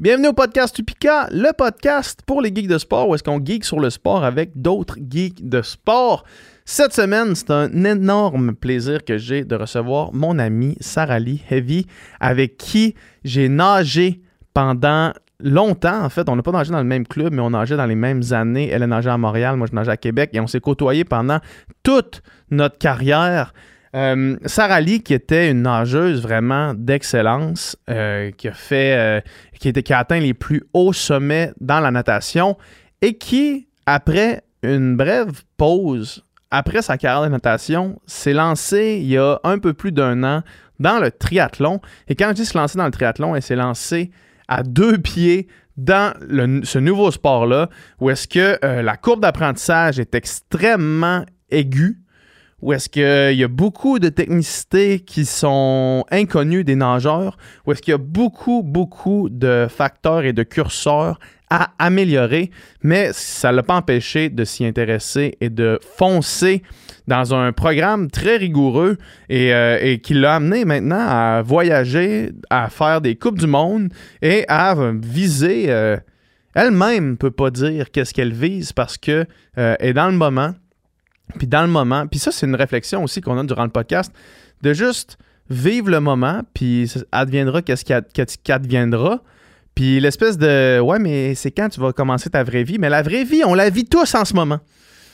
Bienvenue au podcast Upica, le podcast pour les geeks de sport où est-ce qu'on geek sur le sport avec d'autres geeks de sport. Cette semaine, c'est un énorme plaisir que j'ai de recevoir mon ami Sarah Lee Heavy avec qui j'ai nagé pendant longtemps. En fait, on n'a pas nagé dans le même club, mais on nageait dans les mêmes années. Elle a nagé à Montréal, moi je nageais à Québec et on s'est côtoyés pendant toute notre carrière. Euh, Sarah Lee, qui était une nageuse vraiment d'excellence, euh, qui a fait, euh, qui, a atteint les plus hauts sommets dans la natation et qui, après une brève pause, après sa carrière de natation, s'est lancée il y a un peu plus d'un an dans le triathlon. Et quand je dis se lancer dans le triathlon, elle s'est lancée à deux pieds dans ce nouveau sport-là, où est-ce que la courbe d'apprentissage est extrêmement aiguë, où est-ce qu'il y a beaucoup de technicités qui sont inconnues des nageurs, où est-ce qu'il y a beaucoup, beaucoup de facteurs et de curseurs à améliorer, mais ça ne l'a pas empêché de s'y intéresser et de foncer dans un programme très rigoureux et, euh, et qui l'a amené maintenant à voyager, à faire des Coupes du Monde et à viser. euh, elle-même ne peut pas dire qu'est-ce qu'elle vise parce que euh, est dans le moment. Puis dans le moment, puis ça, c'est une réflexion aussi qu'on a durant le podcast, de juste vivre le moment, puis ça adviendra qu'est-ce qui adviendra. Puis l'espèce de ouais, mais c'est quand tu vas commencer ta vraie vie? Mais la vraie vie, on la vit tous en ce moment.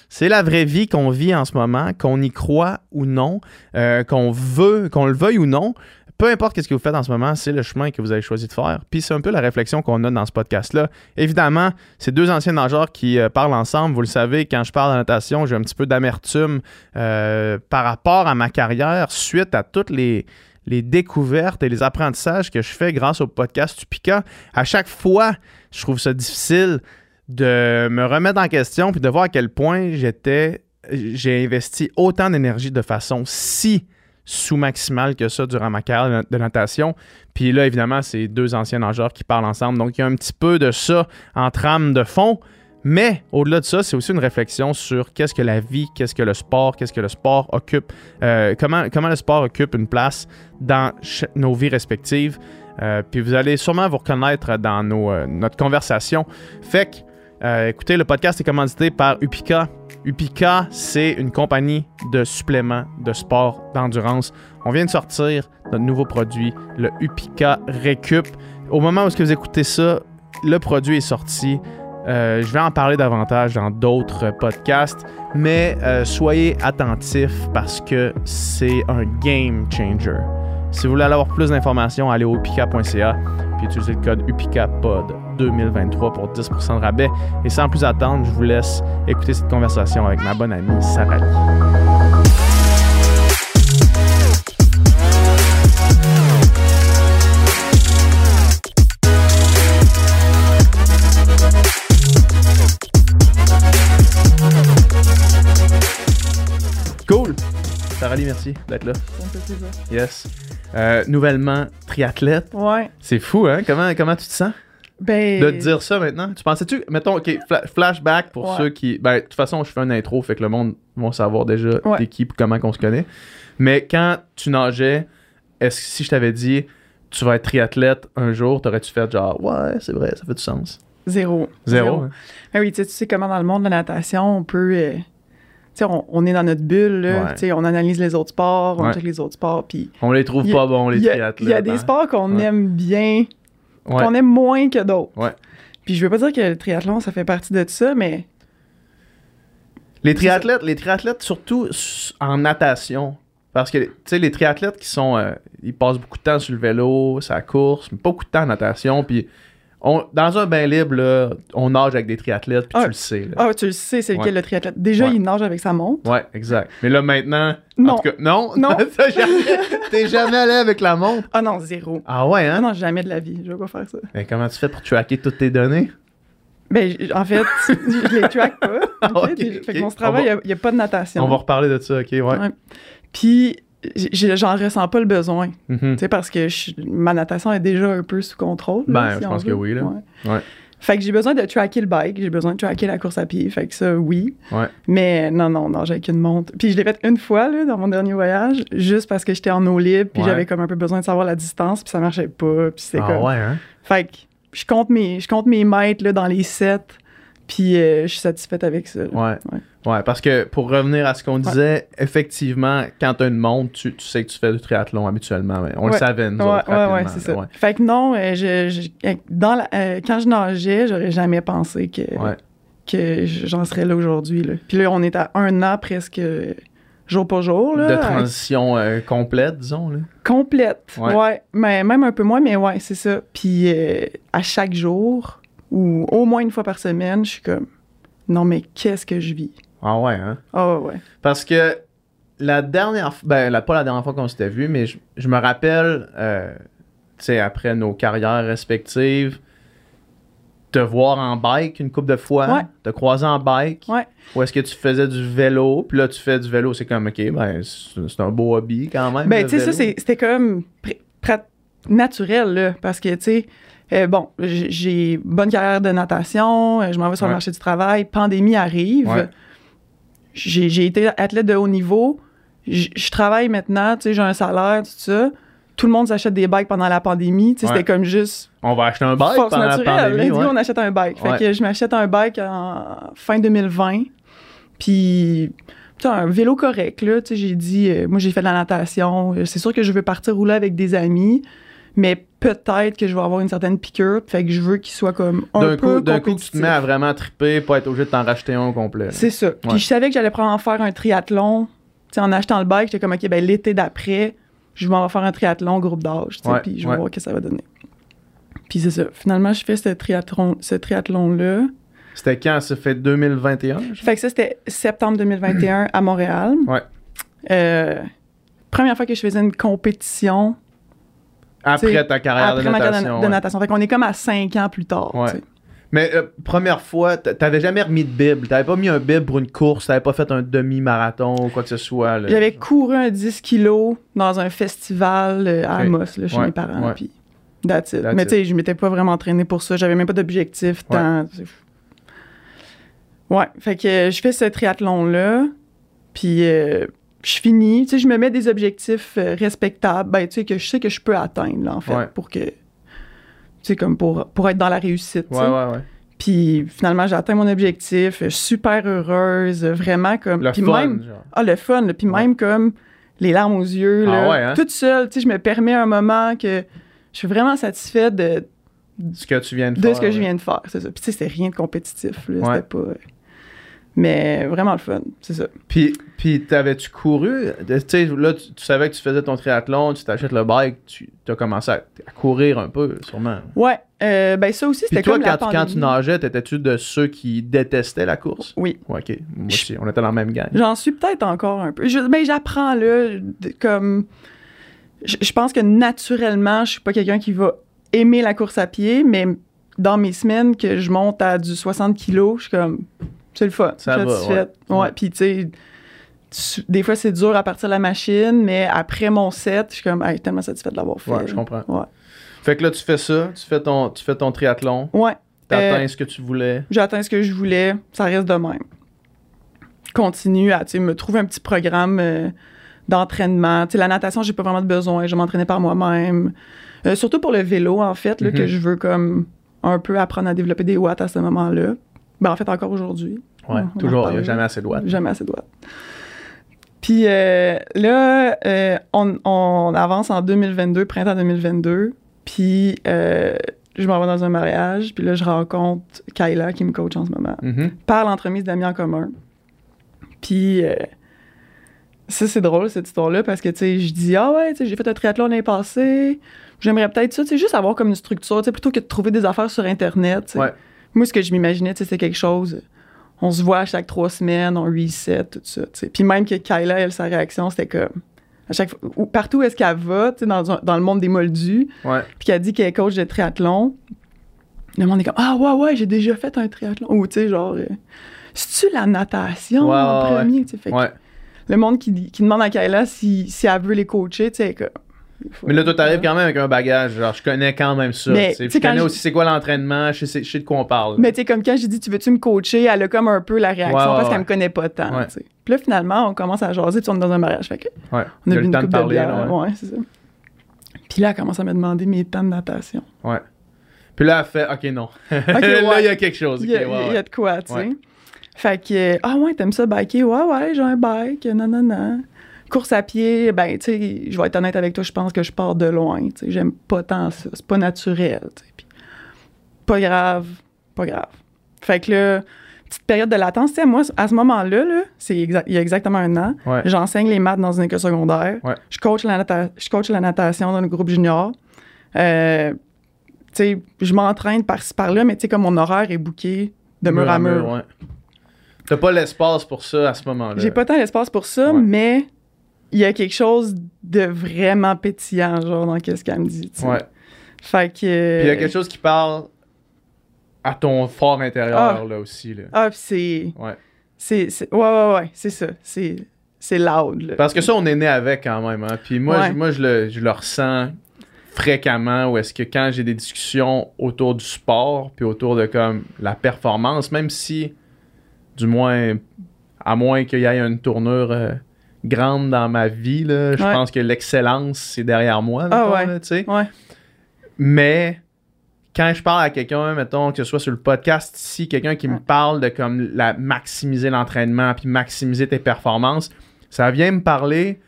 C'est la vraie vie qu'on vit en ce moment, qu'on y croit ou non, euh, qu'on veut, qu'on le veuille ou non. Peu importe qu'est-ce que vous faites en ce moment, c'est le chemin que vous avez choisi de faire. Puis c'est un peu la réflexion qu'on a dans ce podcast-là. Évidemment, c'est deux anciens nageurs qui euh, parlent ensemble. Vous le savez, quand je parle de natation, j'ai un petit peu d'amertume euh, par rapport à ma carrière suite à toutes les, les découvertes et les apprentissages que je fais grâce au podcast Tupica. À chaque fois, je trouve ça difficile de me remettre en question puis de voir à quel point j'étais j'ai investi autant d'énergie de façon si sous-maximale que ça durant ma carrière de natation. Puis là, évidemment, c'est deux anciens nageurs qui parlent ensemble. Donc, il y a un petit peu de ça en trame de fond. Mais au-delà de ça, c'est aussi une réflexion sur qu'est-ce que la vie, qu'est-ce que le sport, qu'est-ce que le sport occupe, euh, comment, le sport occupe une place dans nos vies respectives. Euh, puis vous allez sûrement vous reconnaître dans euh, notre conversation. Fait que, euh, écoutez, le podcast est commandité par Upica. Upica, c'est une compagnie de suppléments de sport, d'endurance. On vient de sortir notre nouveau produit, le Upica Récup. Au moment où est-ce que vous écoutez ça, le produit est sorti. Euh, je vais en parler davantage dans d'autres podcasts, mais euh, soyez attentifs parce que c'est un game changer. Si vous voulez avoir plus d'informations, allez au upica.ca puis utilisez le code UPICAPOD 2023 pour 10% de rabais. Et sans plus attendre, je vous laisse écouter cette conversation avec ma bonne amie Sarah Lee. Cool! Sarah Lee, merci d'être là. Yes. Euh, nouvellement triathlète. Ouais. C'est fou, hein? Comment, comment tu te sens? Ben. de te dire ça maintenant? Tu pensais-tu, mettons, OK, fla- flashback pour Ouais. ceux qui. Ben, de toute façon, je fais une intro, fait que le monde va savoir déjà Ouais. t'es qui et comment qu'on se connaît. Mais quand tu nageais, est-ce que si je t'avais dit tu vas être triathlète un jour, t'aurais-tu fait genre ouais, c'est vrai, ça fait du sens? Zéro. Zéro. hein? Ben oui, tu sais, tu sais comment dans le monde de la natation, on peut. euh, tu sais, on, on est dans notre bulle, là. Ouais. Tu sais, on analyse les autres sports, on check les autres sports. Puis. On les trouve y pas bons, les triathlètes. il y a des hein? sports qu'on aime bien, Ouais. qu'on aime moins que d'autres. Ouais. Puis je veux pas dire que le triathlon, ça fait partie de ça, mais. Les triathlètes, les triathlètes surtout en natation. Parce que, tu sais, les triathlètes qui sont. euh, ils passent beaucoup de temps sur le vélo, la course, mais pas beaucoup de temps en natation. Puis, on, dans un bain libre, là, on nage avec des triathlètes, puis Ah. tu le sais. Là. Ah, tu le sais, c'est lequel Ouais. le triathlète? Déjà, Ouais. il nage avec sa montre. Ouais, exact. Mais là, maintenant. En Non. tout cas, non? Non. Jamais- T'es jamais allé avec la montre? Ah non, zéro. Ah ouais, Ah hein? non, jamais de la vie. Je vais pas faire ça. Mais comment tu fais pour tracker toutes tes données? Ben, en fait, je les track pas. Ah, Puis, Fait ok. que mon travail, il n'y a, pas de natation. On va reparler de ça, ok, ouais. Ouais. Puis, j'en ressens pas le besoin. Mhm. Tu sais, parce que je- ma natation est déjà un peu sous contrôle. là, Ben, si je pense que oui, là. Ouais. Ouais. Fait que j'ai besoin de tracker le bike, j'ai besoin de tracker la course à pied. Fait que ça, oui. Ouais. Mais non, non, non, j'ai qu'une montre. Puis je l'ai fait une fois, là, dans mon dernier voyage, juste parce que j'étais en eau libre, puis j'avais comme un peu besoin de savoir la distance, puis ça marchait pas, puis c'était Ah comme... hein? Fait que je compte mes, je compte mes mètres là, dans les sets. Puis euh, je suis satisfaite avec ça. Ouais. Ouais. Ouais, parce que pour revenir à ce qu'on disait, effectivement, quand tu as une montre, tu, tu sais que tu fais du triathlon habituellement. mais on le savait, nous Ouais, autres, ouais, c'est ça. Fait que non, euh, je, je- dans la- euh, quand je nageais, j'aurais jamais pensé que, que j'en serais là aujourd'hui. là. Puis là, on est à un an presque jour pour jour. Là, De transition euh, complète, disons. Là. Complète. Ouais. Ouais. Mais même un peu moins, mais ouais, c'est ça. Puis euh, à chaque jour, ou au moins une fois par semaine, je suis comme, non, mais qu'est-ce que je vis? Ah ouais, hein? Ah ouais, ouais. Parce que la dernière fois, ben la- pas la dernière fois qu'on s'était vu, mais je, je me rappelle, euh, tu sais, après nos carrières respectives, te voir en bike une couple de fois, Ouais. te croiser en bike, Ouais. ou est-ce que tu faisais du vélo, puis là tu fais du vélo, c'est comme, ok, ben c'est un beau hobby quand même. Ben, tu sais, ça, c'était comme naturel, là, parce que, tu sais, euh, bon, j'ai bonne carrière de natation, euh, je m'en vais sur Ouais. le marché du travail, pandémie arrive, Ouais. j'ai été athlète de haut niveau, je travaille maintenant, tu sais, j'ai un salaire, tout ça. Tout le monde s'achète des bikes pendant la pandémie. Tu sais, Ouais. C'était comme juste On va acheter un bike force pendant naturelle. la pandémie. Ouais. on achète un bike. Fait Ouais. que je m'achète un bike en fin 2020. Puis, un vélo correct, là. Tu sais, j'ai dit, euh, moi, j'ai fait de la natation. C'est sûr que je veux partir rouler avec des amis, mais peut-être que je vais avoir une certaine piqûre. Fait que je veux qu'il soit comme un D'un peu coup, d'un coup, tu te mets à vraiment triper, pas être obligé de t'en racheter un au complet. C'est ça. Puis Ouais. je savais que j'allais probablement faire un triathlon. Tu sais, en achetant le bike, j'étais comme, OK, ben l'été d'après, je m'en vais faire un triathlon groupe d'âge, Ouais, puis je vais ouais. voir ce que ça va donner. Puis c'est ça. Finalement, je fais ce triathlon, ce triathlon-là. C'était quand? Ça fait 2021? je- Fait que ça, c'était septembre 2021 à Montréal. Ouais. Euh, première fois que je faisais une compétition Après ta carrière après de ma carrière natation. de ouais. natation. Fait qu'on est comme à cinq ans plus tard. Ouais. Mais euh, première fois, t'avais jamais remis de Bible. T'avais pas mis un Bible pour une course. T'avais pas fait un demi-marathon ou quoi que ce soit. J'avais couru un 10 kilos dans un festival euh, à. Amos, là, chez Ouais, mes parents. ouais. Puis that's it. That's Mais tu sais, je m'étais pas vraiment entraîné pour ça. J'avais même pas d'objectif. Ouais. tant-. Ouais, fait que euh, je fais ce triathlon-là. Puis euh, je finis. Tu sais, je me mets des objectifs euh, respectables. Ben, tu sais, que je sais que je peux atteindre, là, en fait, Ouais. pour que. Tu sais, comme pour, pour être dans la réussite. Ouais, ouais, ouais. Puis finalement, j'ai atteint mon objectif. Je suis super heureuse. Vraiment comme. Le puis fun, même, genre. ah, le fun, là. Puis même comme les larmes aux yeux, Ah là, ouais, hein? toute seule, tu sais, je me permets un moment que je suis vraiment satisfaite de, Ce que tu viens de, de faire. ce que je viens de faire, c'est ça. Puis tu sais, c'était rien de compétitif, là, c'était pas... Mais vraiment le fun, c'est ça. Puis, puis t'avais-tu couru? Tu sais, là, tu, tu savais que tu faisais ton triathlon, tu t'achètes le bike, tu as commencé à, à courir un peu, sûrement. Ouais, euh, ben ça aussi, c'était toi, comme la quand, tu- quand tu nageais, t'étais-tu de ceux qui détestaient la course? Oui, Ouais, ok. Moi aussi, on était dans la même gang. j'en suis peut-être encore un peu. Je, ben j'apprends, là, comme... Je, je pense que naturellement, je suis pas quelqu'un qui va aimer la course à pied, mais dans mes semaines que je monte à du 60 kilos, je suis comme... C'est le fun. Ça suis va, satisfaite. ouais. Puis tu sais... Des fois, c'est dur à partir de la machine, mais après mon set, je suis comme, hey, tellement satisfaite de l'avoir fait. Ouais, je comprends. Ouais. Fait que là, tu fais ça, tu fais ton, tu fais ton triathlon, Ouais. t'atteins Euh, ce que tu voulais. j'ai atteint ce que je voulais, ça reste de même. Continue à tu sais, me trouver un petit programme euh, d'entraînement. Tu sais, la natation, j'ai pas vraiment de besoin, je m'entraînais par moi-même. Euh, surtout pour le vélo, en fait, là, Mhm. que je veux comme un peu apprendre à développer des watts à ce moment-là. Ben, en fait, encore aujourd'hui. Ouais, on en toujours, il n'y a reparlera. jamais assez de watts. Jamais assez de watts. Puis euh, là, euh, on, on avance en 2022, printemps 2022. Puis euh, je m'en vais dans un mariage. Puis là, je rencontre Kayla qui me coach en ce moment Mhm. par l'entremise d'amis en commun. Puis euh, ça, c'est drôle, cette histoire-là, parce que, tu sais, je dis, ah ouais, tu sais, j'ai fait un triathlon l'année passée. J'aimerais peut-être ça, tu sais, juste avoir comme une structure, tu sais, plutôt que de trouver des affaires sur Internet. tu sais. Ouais. Moi, ce que je m'imaginais, c'est quelque chose. On se voit à chaque trois semaines, on reset, tout ça. Puis même que Kyla, elle, sa réaction, c'était comme. À chaque fois, ou partout où est-ce qu'elle va, dans, le monde des moldus, Ouais. puis qu'elle dit qu'elle est coach de triathlon, le monde est comme Ah ouais, ouais, j'ai déjà fait un triathlon. Ou tu sais, genre, euh, c'est-tu la natation en premier? Fait que. Le monde qui, qui demande à Kayla si, si elle veut les coacher, tu sais, comme. Mais là, toi, t'arrives quand même avec un bagage. Genre, je connais quand même ça. Mais, tu tu je connais aussi c'est quoi l'entraînement, je sais, je sais de quoi on parle. Mais tu sais, comme quand j'ai dit, tu veux-tu me coacher, elle a comme un peu la réaction Ouais, ouais, parce ouais. qu'elle me connaît pas tant. Tu. Puis là, finalement, on commence à jaser, puis on est dans un mariage. Fait que on a le une temps de coupe de parler. là, ouais. c'est ça. Puis là, elle commence à me demander mes temps de natation. Ouais. Puis là, elle fait, OK, non. là, il y a quelque chose. Il y, a, y de quoi, tu sais. Fait que, ah ouais, t'aimes ça biker? Ouais, ouais, j'ai un bike, non, non, non. Course à pied, ben, tu sais, je vais être honnête avec toi, je pense que je pars de loin, tu sais. J'aime pas tant ça. C'est pas naturel, tu sais. Puis, pas grave, pas grave. Fait que là, petite période de latence, tu sais, moi, à ce moment-là, là, c'est exa- il y a exactement un an, Ouais. j'enseigne les maths dans une école secondaire. Ouais. Je, coach la nata- je coach la natation dans le groupe junior. Euh, tu sais, je m'entraîne par-ci par-là, mais tu sais, comme mon horaire est booké de mur à mur. ouais. T'as pas l'espace pour ça à ce moment-là. J'ai pas tant l'espace pour ça, mais il y a quelque chose de vraiment pétillant, genre, dans ce qu'elle me dit. tu sais. Ouais. Fait que. Puis il y a quelque chose qui parle à ton fort intérieur, Ah. là aussi. Là. Ah, c'est. Ouais. c'est, c'est- Ouais, ouais, ouais, c'est ça. C'est, c'est loud, là. Parce que ça, on est né avec quand même. Hein. Puis moi, Ouais. je, moi je, le, je le ressens fréquemment où est-ce que quand j'ai des discussions autour du sport puis autour de comme la performance, même si, du moins, à moins qu'il y ait une tournure euh, grande dans ma vie, là, je Ouais. pense que l'excellence, c'est derrière moi. Ah ouais. là. Ouais. Mais quand je parle à quelqu'un, mettons, que ce soit sur le podcast ici, quelqu'un qui me parle de comme la maximiser l'entraînement puis maximiser tes performances, ça vient me parler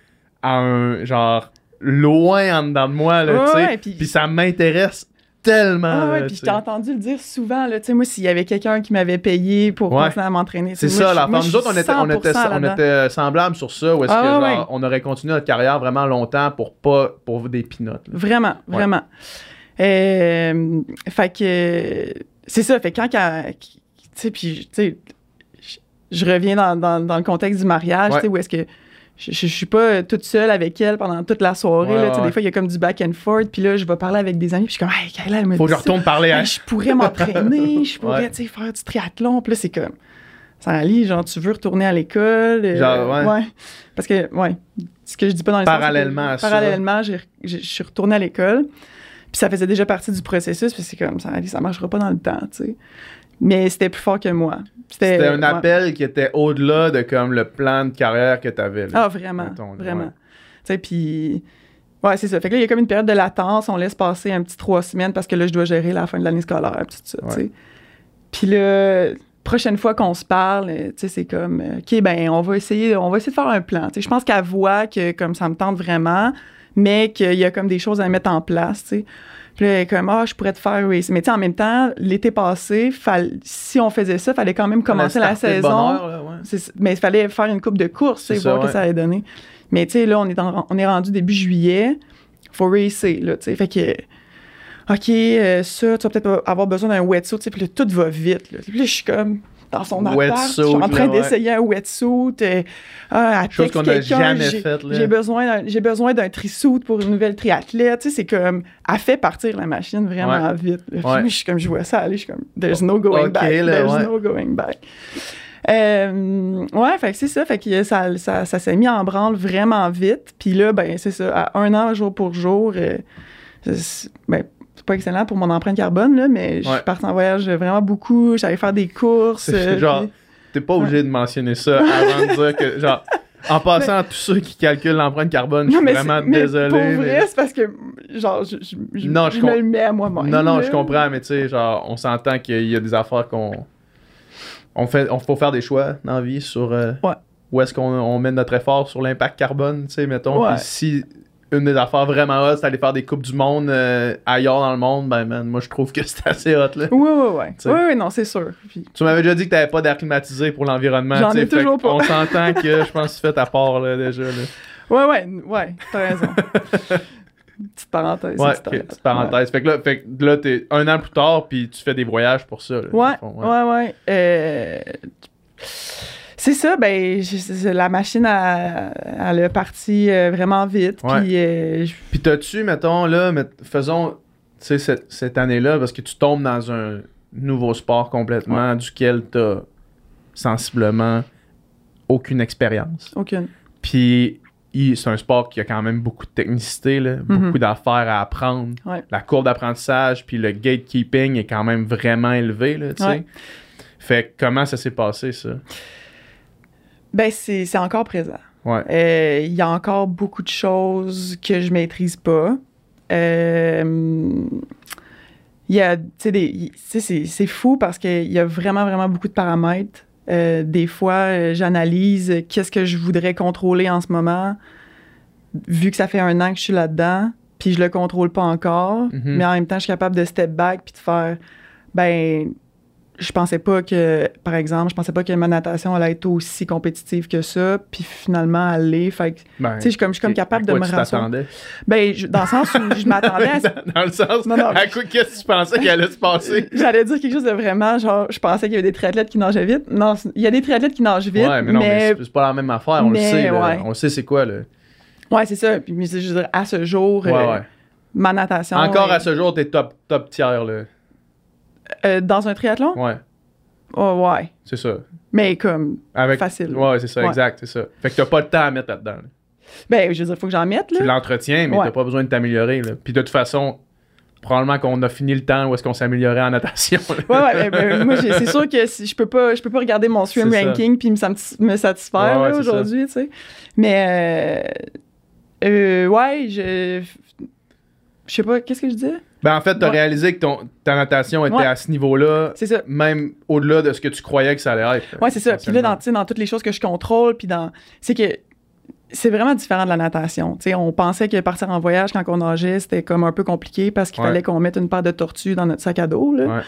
à un genre loin en dedans de moi, là, tu sais. Puis ça m'intéresse tellement. Ah ouais, puis je t'ai entendu le dire souvent, là, tu sais, moi, s'il y avait quelqu'un qui m'avait payé pour Ouais. continuer à m'entraîner. C'est ça, la Nous autres, on était, on, était, 100% on là-dedans. était semblables sur ça, où est-ce Ah que ouais, genre, ouais. on aurait continué notre carrière vraiment longtemps pour pas pour des pinottes. Vraiment, vraiment. Euh, fait que c'est ça. Fait que quand tu sais, puis tu sais, je- reviens dans, dans, dans le contexte du mariage, tu sais, où est-ce que je, je, je suis pas toute seule avec elle pendant toute la soirée. Ouais, là, ouais. Des fois, il y a comme du back and forth. Puis là, je vais parler avec des amis. Puis je suis comme, hey, Kayla, elle me Faut que dit je retourne parler à je pourrais m'entraîner. Je pourrais, Ouais. faire du triathlon. Puis là, c'est comme, ça allie, genre, tu veux retourner à l'école. euh, Genre, ouais. Parce que, ouais, ce que je dis pas dans les Parallèlement à ça. Parallèlement, je suis retournée à l'école. Puis ça faisait déjà partie du processus. Puis c'est comme, ça, ça marchera pas dans le temps, tu sais. Mais c'était plus fort que moi. C'était un ouais. appel qui était au-delà de comme le plan de carrière que tu avais. Ah, vraiment. Là, vraiment. ouais. Tu sais, puis. Ouais, c'est ça. Fait que là, il y a comme une période de latence. On laisse passer un petit trois semaines parce que là, je dois gérer la fin de l'année scolaire. Puis tout ça, tu sais. Puis là, prochaine fois qu'on se parle, tu sais, c'est comme, euh, OK, ben, on va essayer, on va essayer de faire un plan. Tu sais, je pense qu'elle voit que, comme, ça me tente vraiment, mais qu'il y a comme des choses à mettre en place, tu sais. Puis là, elle est comme, ah, je pourrais te faire race. Mais tu sais, en même temps, l'été passé, fall- si on faisait ça, fallait quand même commencer la saison. là, ouais. Mais il fallait faire une coupe de course, voir ouais. que ça allait donner. Mais tu sais, là, on est, en- on est rendu début juillet. Faut racer, là, tu sais. Fait que, OK, euh, ça, tu vas peut-être avoir besoin d'un wetsuit, tu sais. Puis là, tout va vite, là. Puis là, je suis comme dans son appart, je suis en train ouais. d'essayer un wetsuit. Euh, ah, Chose qu'on n'a jamais faite. J'ai besoin d'un- j'ai besoin d'un trisuit pour une nouvelle triathlète. Tu sais, c'est comme, elle fait partir la machine vraiment Ouais. vite. Ouais. je suis comme, je vois ça aller, je suis comme, there's no going Ok, back. là, there's no going back. Euh, ouais, fait que c'est ça. Fait que ça, ça, ça s'est mis en branle vraiment vite. Puis là, ben, c'est ça. À un an, jour pour jour, euh, ben, pas excellent pour mon empreinte carbone, là, mais je Ouais. suis partie en voyage vraiment beaucoup. J'allais faire des courses. Euh, genre, puis- t'es pas obligé de mentionner ça avant de dire que, genre, en passant à tous ceux qui calculent l'empreinte carbone, je suis vraiment mais désolé. Pour mais- vrai, c'est parce que, genre, je, je, je- Non, je me le mets à moi-même. Non, non, je comprends, mais tu sais, genre, on s'entend qu'il y a des affaires qu'on. On fait, on faut faire des choix dans la vie sur euh, Ouais. où est-ce qu'on on met notre effort sur l'impact carbone, tu sais, mettons. Ouais. Si une des affaires vraiment hot, c'est d'aller faire des coupes du monde euh, ailleurs dans le monde, ben man, moi je trouve que c'est assez hot là. Oui, oui, oui. Oui, oui, non, c'est sûr. Puis- Tu m'avais déjà dit que t'avais pas d'air climatisé pour l'environnement. J'en ai toujours pas. On s'entend que je pense que tu fais ta part là, déjà. Là. Ouais, ouais, ouais, t'as raison. petite parenthèse. Ouais, petite ok, petite parenthèse. Fait que là, fait que là t'es un an plus tard, puis tu fais des voyages pour ça. là, Ouais, fond, ouais, ouais. Euh, c'est ça, ben, je- la machine, a- elle est partie euh, vraiment vite. Ouais. Puis, euh, je- Puis t'as-tu, mettons, là, met- faisons, tu sais, cette, cette année-là, parce que tu tombes dans un nouveau sport complètement duquel t'as sensiblement aucune expérience. aucune. Puis c'est un sport qui a quand même beaucoup de technicité, là, Mhm. beaucoup d'affaires à apprendre. Ouais. La courbe d'apprentissage, puis le gatekeeping est quand même vraiment élevé, là, tu sais. Ouais. Fait que comment ça s'est passé, ça? Ben, c'est c'est encore présent. Ouais. Euh, Il y a encore beaucoup de choses que je maîtrise pas. Euh, il y a, tu sais, des- il- tu sais, c'est c'est fou parce qu'il y a vraiment, vraiment beaucoup de paramètres. Euh, des fois, euh, j'analyse qu'est-ce que je voudrais contrôler en ce moment, vu que ça fait un an que je suis là-dedans, puis je le contrôle pas encore, Mhm. mais en même temps, je suis capable de step back puis de faire, ben, je pensais pas que, par exemple, je pensais pas que ma natation allait être aussi compétitive que ça, puis finalement, elle l'est. Fait que, tu Ben, sais, je suis comme, je suis comme capable de me tu rassurer. Ben, je- dans le sens où je m'attendais à ce dans, dans le sens, Non, non. à quoi, qu'est-ce que tu pensais qu'il allait se passer? J'allais dire quelque chose de vraiment, genre, je pensais qu'il y avait des triathlètes qui nageaient vite. Non, il y a des triathlètes qui nagent vite, ouais, mais non, mais, mais, c'est- pas la même affaire, on le sait. ouais. On le sait c'est quoi, là. ouais, c'est ça. Puis, mais c'est- je veux dire, à ce jour, Ouais, euh, ma natation. Encore à ce jour, t'es top, top tiers, là. Euh, dans un triathlon? Ouais, Oh, ouais. c'est ça. Mais comme, Avec... Facile. Ouais, c'est ça, Ouais. exact, c'est ça. Fait que t'as pas le temps à mettre là-dedans. là. ben, je veux dire, faut que j'en mette, Tu là. l'entretiens, mais Ouais. t'as pas besoin de t'améliorer. Puis de toute façon, probablement qu'on a fini le temps où est-ce qu'on s'améliorait en natation. là. Ouais, ouais, ben, ben, moi, c'est sûr que si- je peux pas, je peux pas regarder mon swim ranking puis me, satis- me satisfaire Ouais, ouais, aujourd'hui, tu sais. Mais, euh, euh, ouais, je, je sais pas, qu'est-ce que je dis? Ben, en fait, t'as Ouais. réalisé que ton, ta natation était Ouais. à ce niveau-là, C'est ça. même au-delà de ce que tu croyais que ça allait être. Ouais, c'est ça. Puis là, dans, toutes les choses que je contrôle, puis dans. C'est que c'est vraiment différent de la natation. On pensait que partir en voyage quand on nageait, c'était comme un peu compliqué parce qu'il Ouais. fallait qu'on mette une paire de tortues dans notre sac à dos. Là. Ouais.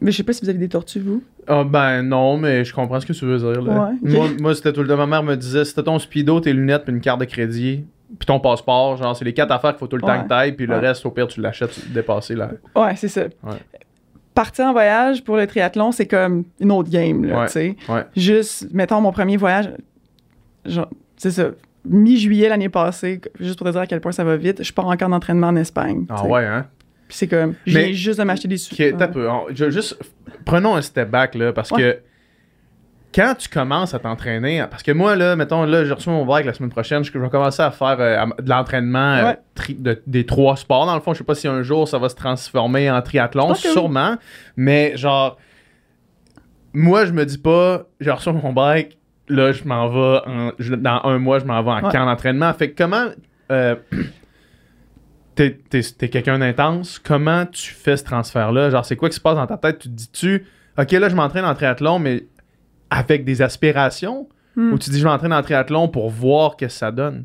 Mais je sais pas si vous avez des tortues, vous. Ah, ben non, mais je comprends ce que tu veux dire. Là. Ouais. Moi, moi, c'était tout le temps. Ma mère me disait c'était ton speedo, tes lunettes, puis une carte de crédit, puis ton passeport. Genre, c'est les quatre affaires qu'il faut tout le temps que t'ailles, puis le Ouais. reste, au pire, tu l'achètes, tu dépasser là. Ouais, c'est ça. Ouais. Partir en voyage pour le triathlon, c'est comme une autre game, là, tu sais. Juste, mettons, mon premier voyage, genre, c'est ça, mi-juillet l'année passée, juste pour te dire à quel point ça va vite, je pars encore d'entraînement en Espagne. Ah ouais, hein? Puis c'est comme, viens juste de m'acheter des sous. juste, prenons un step back, là, parce que quand tu commences à t'entraîner, parce que moi, là, mettons, là, j'ai reçu mon bike la semaine prochaine, je je vais commencer à faire euh, de l'entraînement euh, Ouais. tri- de- des trois sports. Dans le fond, je sais pas si un jour ça va se transformer en triathlon, Je oui. sûrement, mais genre, moi, je me dis pas, j'ai reçu mon bike, là, je m'en vais, en- je- dans un mois, je m'en vais en Ouais. camp d'entraînement. Fait que comment. euh, T'es, t'es- t'es quelqu'un d'intense. Comment tu fais ce transfert-là? Genre, c'est quoi qui se passe dans ta tête? Tu te dis-tu, OK, là, je m'entraîne en triathlon, mais avec des aspirations? Hmm. Ou tu dis, je m'entraîne en triathlon pour voir ce que ça donne?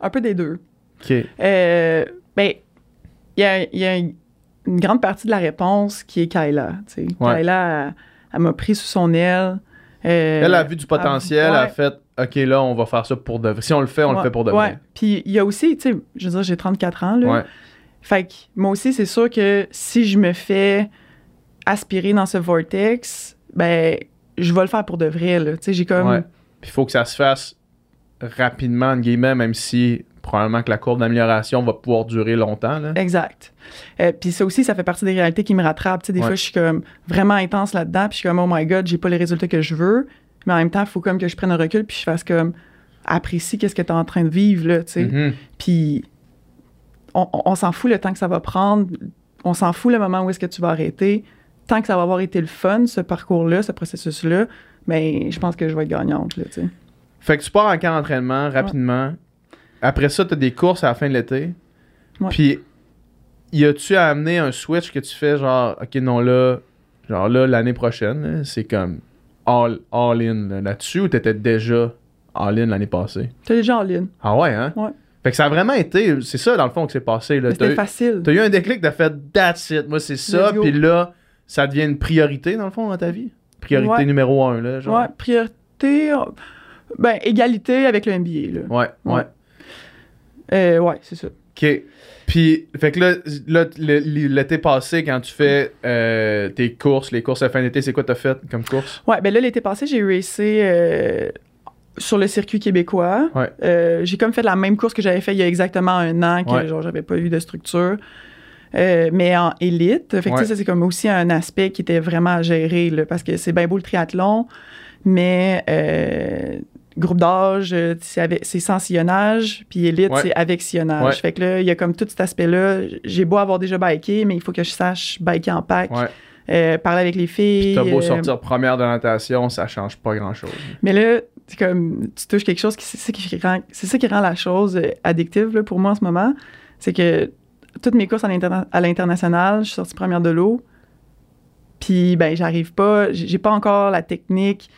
Un peu des deux. OK. Euh, ben, il y a, il y a une grande partie de la réponse qui est Kyla. Ouais. Kyla, elle, elle m'a pris sous son aile. Euh, Elle a vu du potentiel, elle a fait, OK, là, on va faire ça pour de. Si on le fait, on le fait pour de ouais. Puis il y a aussi, tu sais, je veux dire, j'ai 34 ans, là. Ouais. Fait que moi aussi, c'est sûr que si je me fais aspirer dans ce vortex, ben, je vais le faire pour de vrai, là. Tu sais, j'ai comme... Ouais. Puis il faut que ça se fasse rapidement, entre guillemets, même si probablement que la courbe d'amélioration va pouvoir durer longtemps. Là. Exact. Euh, puis ça aussi, ça fait partie des réalités qui me rattrapent. Tu sais, des Ouais. fois, je suis comme vraiment intense là-dedans, puis je suis comme, oh my god, j'ai pas les résultats que je veux. Mais en même temps, il faut comme que je prenne un recul, puis je fasse comme, apprécie qu'est-ce que tu es en train de vivre, là, tu sais. Mhm. Puis on, on- on s'en fout le temps que ça va prendre, on s'en fout le moment où est-ce que tu vas arrêter. Tant que ça va avoir été le fun, ce parcours-là, ce processus-là, mais je pense que je vais être gagnante, là, tu sais. Fait que tu pars en camp d'entraînement rapidement. Après ça, tu as des courses à la fin de l'été. Ouais. Puis, y a-tu à amener un switch que tu fais genre, ok, non, là, genre là, l'année prochaine, c'est comme all, all in là, là-dessus ou t'étais déjà all in l'année passée? T'es déjà en ligne. Ah ouais, hein? Ouais. Fait que ça a vraiment été, c'est ça dans le fond que c'est passé. C'était facile. t'as eu un déclic, t'as fait that's it, moi c'est ça, puis là, ça devient une priorité dans le fond dans ta vie? Priorité Ouais. numéro un, là, genre. Ouais, priorité, ben, égalité avec le NBA, là. Ouais, ouais. Euh, ouais, c'est ça. OK. Puis, fait que là, là, l'été passé, quand tu fais euh, tes courses, les courses à fin d'été, c'est quoi t'as fait comme course? Ouais, ben là, l'été passé, j'ai racé euh, sur le circuit québécois. Ouais. Euh, j'ai comme fait la même course que j'avais fait il y a exactement un an, que Ouais. genre, j'avais pas eu de structure. Euh, mais en élite. Fait que Ouais. ça, c'est comme aussi un aspect qui était vraiment à gérer, là, parce que c'est bien beau le triathlon, mais euh, groupe d'âge, euh, c'est sans sillonnage, puis élite, Ouais. c'est avec sillonnage. Ouais. Fait que là, il y a comme tout cet aspect-là. J'ai beau avoir déjà biké, mais il faut que je sache biker en pack, euh, parler avec les filles. T'as beau sortir première de natation, ça change pas grand-chose. mais là, c'est comme tu touches quelque chose qui c'est ça qui rend c'est ça qui rend la chose addictive là, pour moi en ce moment, c'est que toutes mes courses à l'interna- à l'international, je suis sortie première de l'eau. Puis, ben, j'arrive pas, j'ai pas encore la technique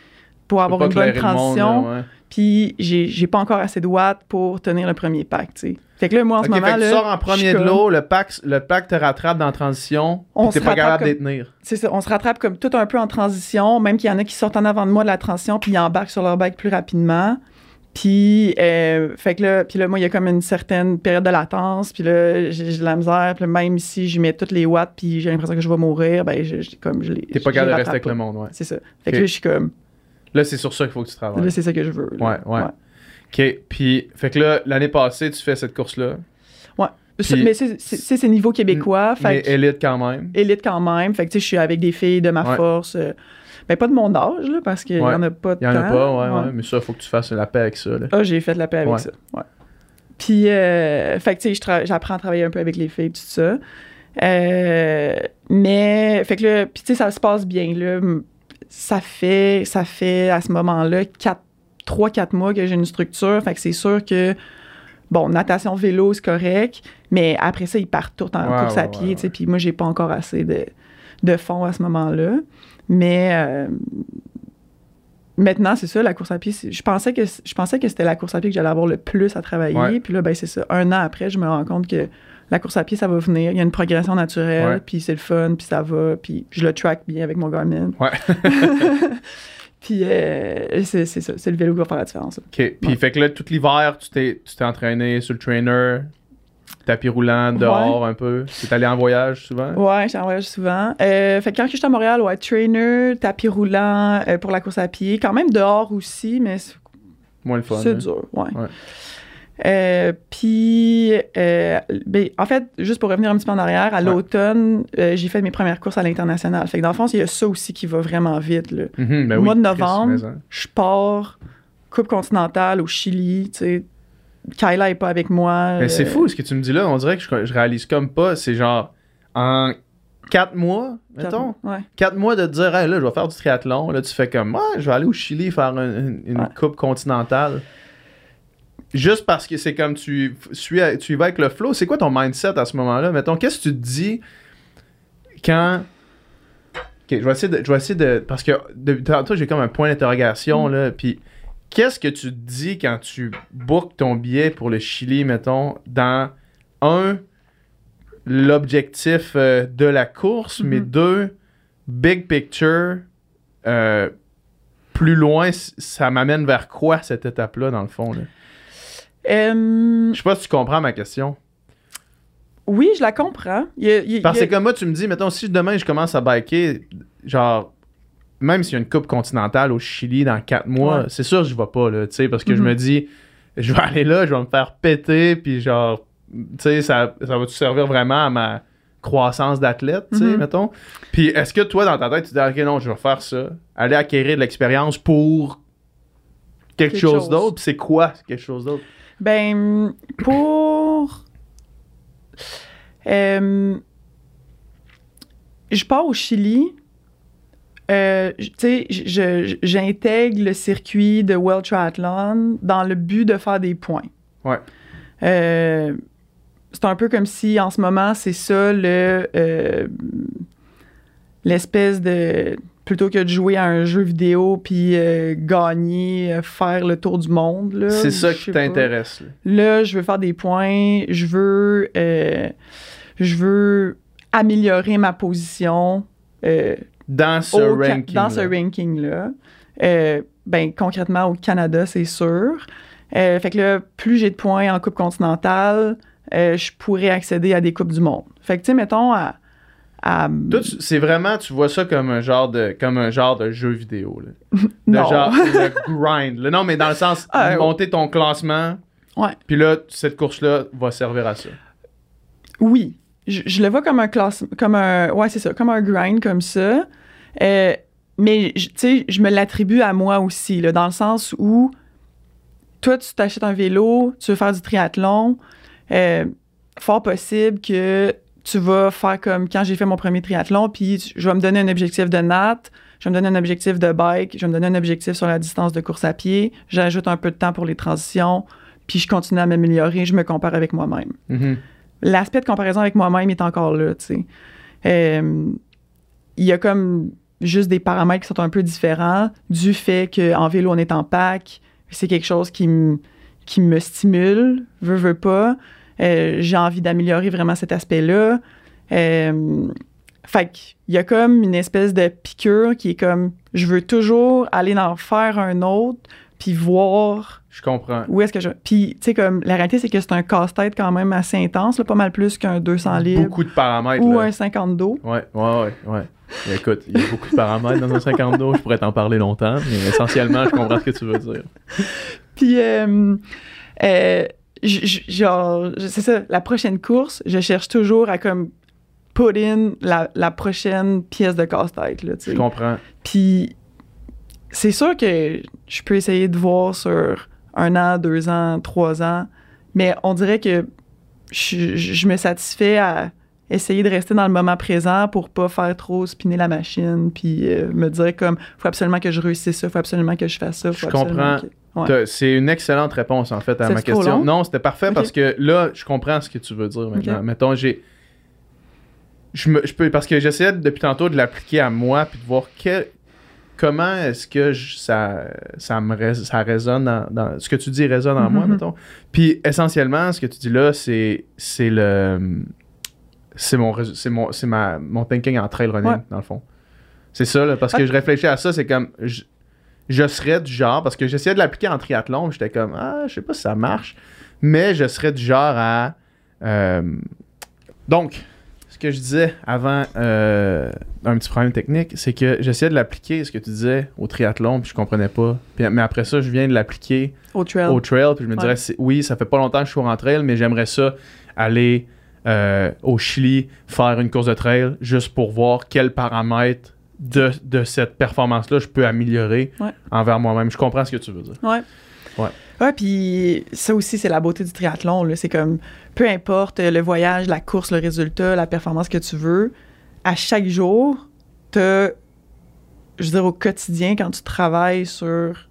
pour avoir une bonne le monde, transition. là, ouais. Puis, j'ai pas encore assez de watts pour tenir le premier pack, tu sais. Fait que là, moi, en Ok, ce moment, fait que là. tu sors en premier de l'eau, le pack, le pack te rattrape dans la transition, t'es se pas rattrape capable tenir. C'est ça, on se rattrape comme tout un peu en transition, même qu'il y en a qui sortent en avant de moi de la transition, puis ils embarquent sur leur bike plus rapidement. Puis, euh, fait que là, puis là, moi, il y a comme une certaine période de latence, puis là, j'ai de la misère, puis là, même si je mets toutes les watts, puis j'ai l'impression que je vais mourir, ben, je, je- comme je les. T'es pas capable de rester avec le monde, ouais. C'est ça. Fait que là, je suis comme, Là, c'est sur ça qu'il faut que tu travailles. là, c'est ça que je veux. là. Ouais, ouais. OK, puis, fait que là, l'année passée, tu fais cette course-là, Puis- mais c'est- niveau québécois, fait mais élite quand même. élite quand même. Fait que, tu sais, je suis avec des filles de ma Ouais. force. euh, ben, pas de mon âge, là, parce qu'il y Ouais. en a pas Il y en a pas, ouais, ouais, mais ça, faut que tu fasses la paix avec ça, là. Ah, j'ai fait de la paix avec ça. Ouais. Puis, euh, fait que, tu sais, j'apprends à travailler un peu avec les filles, tout ça. Euh, mais, fait que là, puis, tu sais, ça se passe bien, là. Ça fait, ça fait à ce moment-là 3-4 mois que j'ai une structure. Fait que c'est sûr que, bon, natation, vélo, c'est correct. Mais après ça, ils partent tout en course à pied, tu sais. Puis moi, j'ai pas encore assez de, de fond à ce moment-là. Mais, euh, Maintenant, c'est ça, la course à pied. Je pensais que je pensais que c'était la course à pied que j'allais avoir le plus à travailler. Ouais. Puis là, ben, c'est ça. Un an après, je me rends compte que la course à pied, ça va venir. Il y a une progression naturelle, Ouais. puis c'est le fun, puis ça va. Puis je le track bien avec mon Garmin. Ouais. Puis euh, c'est ça. C'est le vélo qui va faire la différence. là. OK, puis Ouais. fait que là, tout l'hiver, tu t'es entraîné sur le trainer, tapis roulant, dehors un peu. Tu es allé en voyage souvent? Ouais, j'en voyage souvent. Euh, fait que quand j'étais à Montréal, ouais, trainer, tapis roulant euh, pour la course à pied. Quand même dehors aussi, mais c'est Moins le fun. C'est hein? dur, ouais. Ouais. Euh, puis, euh, ben, en fait, juste pour revenir un petit peu en arrière, à Ouais. l'automne, euh, j'ai fait mes premières courses à l'international. Fait que dans le fond, il y a ça aussi qui va vraiment vite. Là. Mhm, ben Au oui, mois de Chris, novembre, hein. Je pars Coupe continentale au Chili, tu sais. Kyla est pas avec moi. Mais c'est euh, fou ce que tu me dis là. On dirait que je, je réalise comme pas. C'est genre en quatre mois, mettons. Ouais. Quatre mois de te dire, hey, là, je vais faire du triathlon. Là, tu fais comme, ouais, je vais aller au Chili faire une, Ouais. coupe continentale. Juste parce que c'est comme tu, suis, tu y vas avec le flow. C'est quoi ton mindset à ce moment-là? Mettons, qu'est-ce que tu te dis quand. Ok, je vais essayer de. Je vais essayer de parce que tantôt, j'ai comme un point d'interrogation, Mm. là. Puis, qu'est-ce que tu te dis quand tu bookes ton billet pour le Chili, mettons, dans un, l'objectif euh, de la course, mais Mhm. deux, big picture, euh, plus loin, ça m'amène vers quoi cette étape-là, dans le fond? Là? Euh, Je sais pas si tu comprends ma question. oui, je la comprends. Il y a- il y a- Parce que comme moi, tu me dis, mettons, si demain je commence à biker, genre, même s'il y a une coupe continentale au Chili dans quatre mois, Ouais. c'est sûr que je vais pas, là, tu sais, parce que je Mhm. me dis, je vais aller là, je vais me faire péter, puis genre, tu sais, ça, ça va-tu servir vraiment à ma croissance d'athlète, tu sais, Mhm. mettons? Puis est-ce que toi, dans ta tête, tu dis, ok, non, je vais faire ça, aller acquérir de l'expérience pour quelque, Quelque chose, chose. d'autre, puis c'est quoi quelque chose d'autre? Ben, pour. Euh, je pars au Chili. Euh, tu sais, j'intègre le circuit de World Triathlon dans le but de faire des points. Ouais. Euh, c'est un peu comme si en ce moment, c'est ça le. euh, l'espèce de. Plutôt que de jouer à un jeu vidéo puis euh, gagner, euh, faire le tour du monde. là, C'est ça qui t'intéresse, là. Je veux faire des points, je veux, euh, je veux améliorer ma position Dans ce ranking. dans ce ranking-là. Euh, ben, concrètement, au Canada, c'est sûr. Euh, fait que là, plus j'ai de points en Coupe continentale, euh, je pourrais accéder à des Coupes du Monde. Fait que, tu sais, mettons, à. c'est vraiment, tu vois ça comme un genre de, comme un genre de jeu vidéo, là. De non. genre, de grind. là. Non, mais dans le sens, Ah, monter ton classement, Ouais. puis là, cette course-là va servir à ça. Oui. Je, je le vois comme un classe, comme un, ouais, c'est ça, comme un grind comme ça. Euh, mais, tu sais, je me l'attribue à moi aussi, là, dans le sens où toi, tu t'achètes un vélo, tu veux faire du triathlon, euh, fort possible que tu vas faire comme quand j'ai fait mon premier triathlon, puis je vais me donner un objectif de natte, je vais me donner un objectif de bike, je vais me donner un objectif sur la distance de course à pied, j'ajoute un peu de temps pour les transitions, puis je continue à m'améliorer, je me compare avec moi-même. Mhm. l'aspect de comparaison avec moi-même est encore là, tu sais. Euh, il y a comme juste des paramètres qui sont un peu différents du fait qu'en vélo, on est en pack. C'est quelque chose qui, me qui me stimule, veut, veut pas. Euh, j'ai envie d'améliorer vraiment cet aspect-là. Euh, fait qu'il y a comme une espèce de piqûre qui est comme je veux toujours aller en faire un autre puis voir Je comprends. où est-ce que je puis tu sais comme la réalité c'est que c'est un casse-tête quand même assez intense là, pas mal plus qu'un 200 livres Beaucoup de paramètres. ou là. un 50 dos. Ouais, ouais, ouais, ouais. Écoute, il y a beaucoup de paramètres dans un 50 dos. Je pourrais t'en parler longtemps, mais essentiellement, je comprends ce que tu veux dire. Puis euh, euh, genre c'est ça la prochaine course, je cherche toujours à comme put in la, la prochaine pièce de casse-tête là. Je comprends. Puis c'est sûr que je peux essayer de voir sur un an, deux ans, trois ans, mais on dirait que je- je me satisfais à essayer de rester dans le moment présent pour pas faire trop spinner la machine, puis euh, me dire comme faut absolument que je réussisse ça, faut absolument que je fasse ça, faut Je comprends. que- Ouais. C'est une excellente réponse, en fait, à ma trop question. long? Non, c'était parfait parce que là, je comprends ce que tu veux dire maintenant. Mettons, j'ai. Je, me, je peux, parce que j'essayais depuis tantôt de l'appliquer à moi puis de voir quel, comment est-ce que je- ça, ça, me ça résonne dans, dans- Ce que tu dis résonne en moi, Mhm. mettons. Puis essentiellement, ce que tu dis là, c'est c'est le. C'est mon, c'est mon, c'est ma, mon thinking en trail running, Ouais. dans le fond. C'est ça, là, parce que Ah. je réfléchis à ça, c'est comme. Je, je serais du genre, parce que j'essayais de l'appliquer en triathlon, j'étais comme, ah, je sais pas si ça marche, mais je serais du genre à. euh, donc, ce que je disais avant euh, un petit problème technique, c'est que j'essayais de l'appliquer, ce que tu disais, au triathlon, puis je comprenais pas. Puis, mais après ça, je viens de l'appliquer Au trail. au trail, puis je me Ouais. dirais, oui, ça fait pas longtemps que je suis en trail, mais j'aimerais ça aller euh, au Chili, faire une course de trail, juste pour voir quels paramètres de, de cette performance-là je peux améliorer Ouais. envers moi-même. Je comprends ce que tu veux dire. Ouais. Ouais. Ouais, puis ça aussi, c'est la beauté du triathlon. C'est comme, peu importe le voyage, la course, le résultat, la performance que tu veux, à chaque jour, t'as, je veux dire, au quotidien, quand tu travailles sur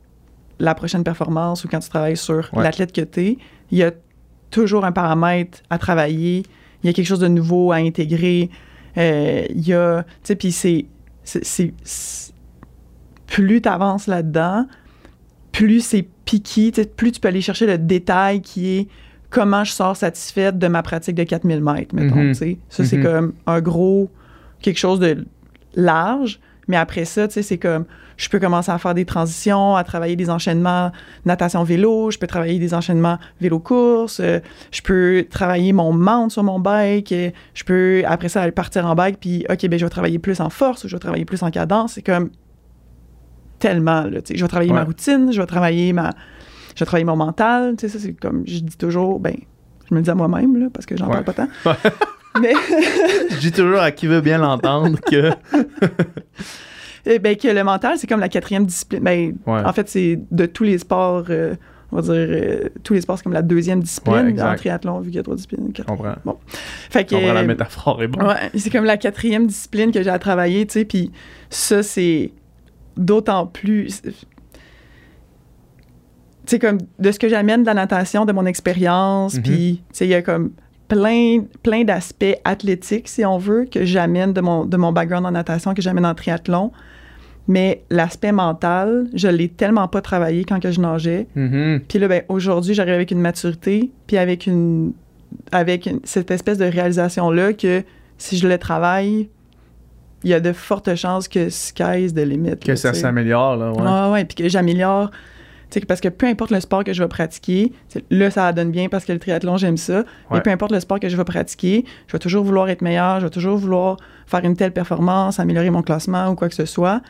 la prochaine performance ou quand tu travailles sur Ouais. l'athlète que t'es, il y a toujours un paramètre à travailler, il y a quelque chose de nouveau à intégrer, euh, il y a, tu sais, puis c'est, c'est, plus tu avances là-dedans, plus c'est piqué, tu sais, plus tu peux aller chercher le détail qui est comment je sors satisfaite de ma pratique de 4000 mètres, mettons, Mhm. tu sais. Ça, c'est Mhm. comme un gros, quelque chose de large, mais après ça, tu sais, c'est comme, je peux commencer à faire des transitions, à travailler des enchaînements natation-vélo, je peux travailler des enchaînements vélo-course, euh, je peux travailler mon mount sur mon bike, euh, je peux, après ça, aller partir en bike, puis, OK, ben je vais travailler plus en force ou je vais travailler plus en cadence. C'est comme tellement, là. Je vais travailler ma routine, je vais travailler ma... Je vais travailler mon mental, tu sais, ça, c'est comme, je dis toujours, ben, je me le dis à moi-même, là, parce que j'en Ouais. parle pas tant. Ouais. Mais, Je dis toujours à qui veut bien l'entendre que. eh ben, que le mental, c'est comme la quatrième discipline. Ben, Ouais. En fait, c'est de tous les sports, euh, on va dire, euh, tous les sports, c'est comme la deuxième Ouais, discipline exact. en triathlon, vu qu'il y a trois disciplines. Je comprends. Fait Je que, comprends la euh, métaphore est bonne. Ouais, c'est comme la quatrième discipline que j'ai à travailler, tu sais, puis ça, c'est d'autant plus... Sais, comme de ce que j'amène de la natation, de mon expérience, Mhm. puis, tu sais, il y a comme plein, plein d'aspects athlétiques, si on veut, que j'amène de mon, de mon background en natation, que j'amène en triathlon. Mais l'aspect mental, je l'ai tellement pas travaillé quand que je nageais. Mhm. Puis là, ben, aujourd'hui, j'arrive avec une maturité, puis avec une avec une- cette espèce de réalisation-là que si je le travaille, il y a de fortes chances que sky's the limit. Que là, ça s'améliore, là. Ouais. Ah ouais, puis que j'améliore. Parce que peu importe le sport que je vais pratiquer, là, ça donne bien parce que le triathlon, j'aime ça. Mais Ouais. peu importe le sport que je vais pratiquer, je vais toujours vouloir être meilleur, je vais toujours vouloir faire une telle performance, améliorer mon classement ou quoi que ce soit.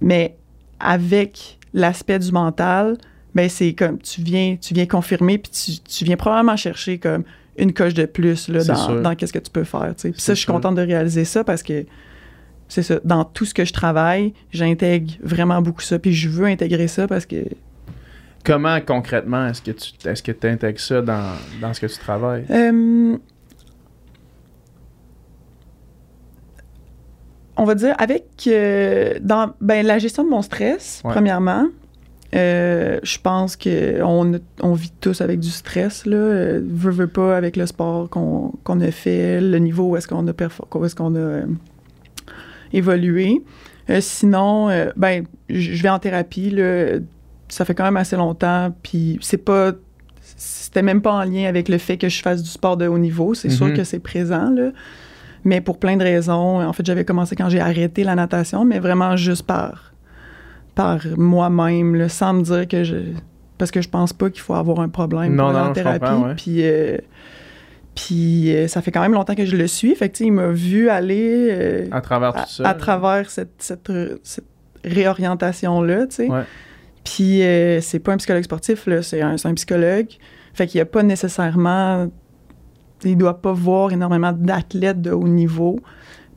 Mais avec l'aspect du mental, ben c'est comme tu viens, tu viens confirmer, puis tu, tu viens probablement chercher comme une coche de plus là, dans, dans qu'est-ce que tu peux faire. Puis ça, je suis sûr. contente de réaliser ça parce que c'est ça. Dans tout ce que je travaille, j'intègre vraiment beaucoup ça. Puis je veux intégrer ça parce que Comment concrètement est-ce que tu est-ce que intègres ça dans, dans ce que tu travailles? Euh, on va dire avec euh, dans ben, la gestion de mon stress, Ouais. premièrement. Euh, je pense qu'on on vit tous avec du stress, là. Euh, Veux, veux pas, avec le sport qu'on qu'on a fait, le niveau où est-ce qu'on a, est-ce qu'on a euh, évolué. Sinon, ben, je je vais en thérapie, là. Ça fait quand même assez longtemps, puis c'est pas... C'était même pas en lien avec le fait que je fasse du sport de haut niveau. C'est sûr Mhm. que c'est présent, là. Mais pour plein de raisons. En fait, j'avais commencé quand j'ai arrêté la natation, mais vraiment juste par par moi-même, sans me dire que je. Parce que je pense pas qu'il faut avoir un problème Non, non, en thérapie. Puis, euh, puis euh, ça fait quand même longtemps que je le suis. Fait que, il m'a vu aller euh, À travers tout ça. à travers cette, cette, cette réorientation-là, tu sais. Ouais. Puis euh, c'est pas un psychologue sportif, c'est un, un psychologue. Fait qu'il y a pas nécessairement... Il doit pas voir énormément d'athlètes de haut niveau,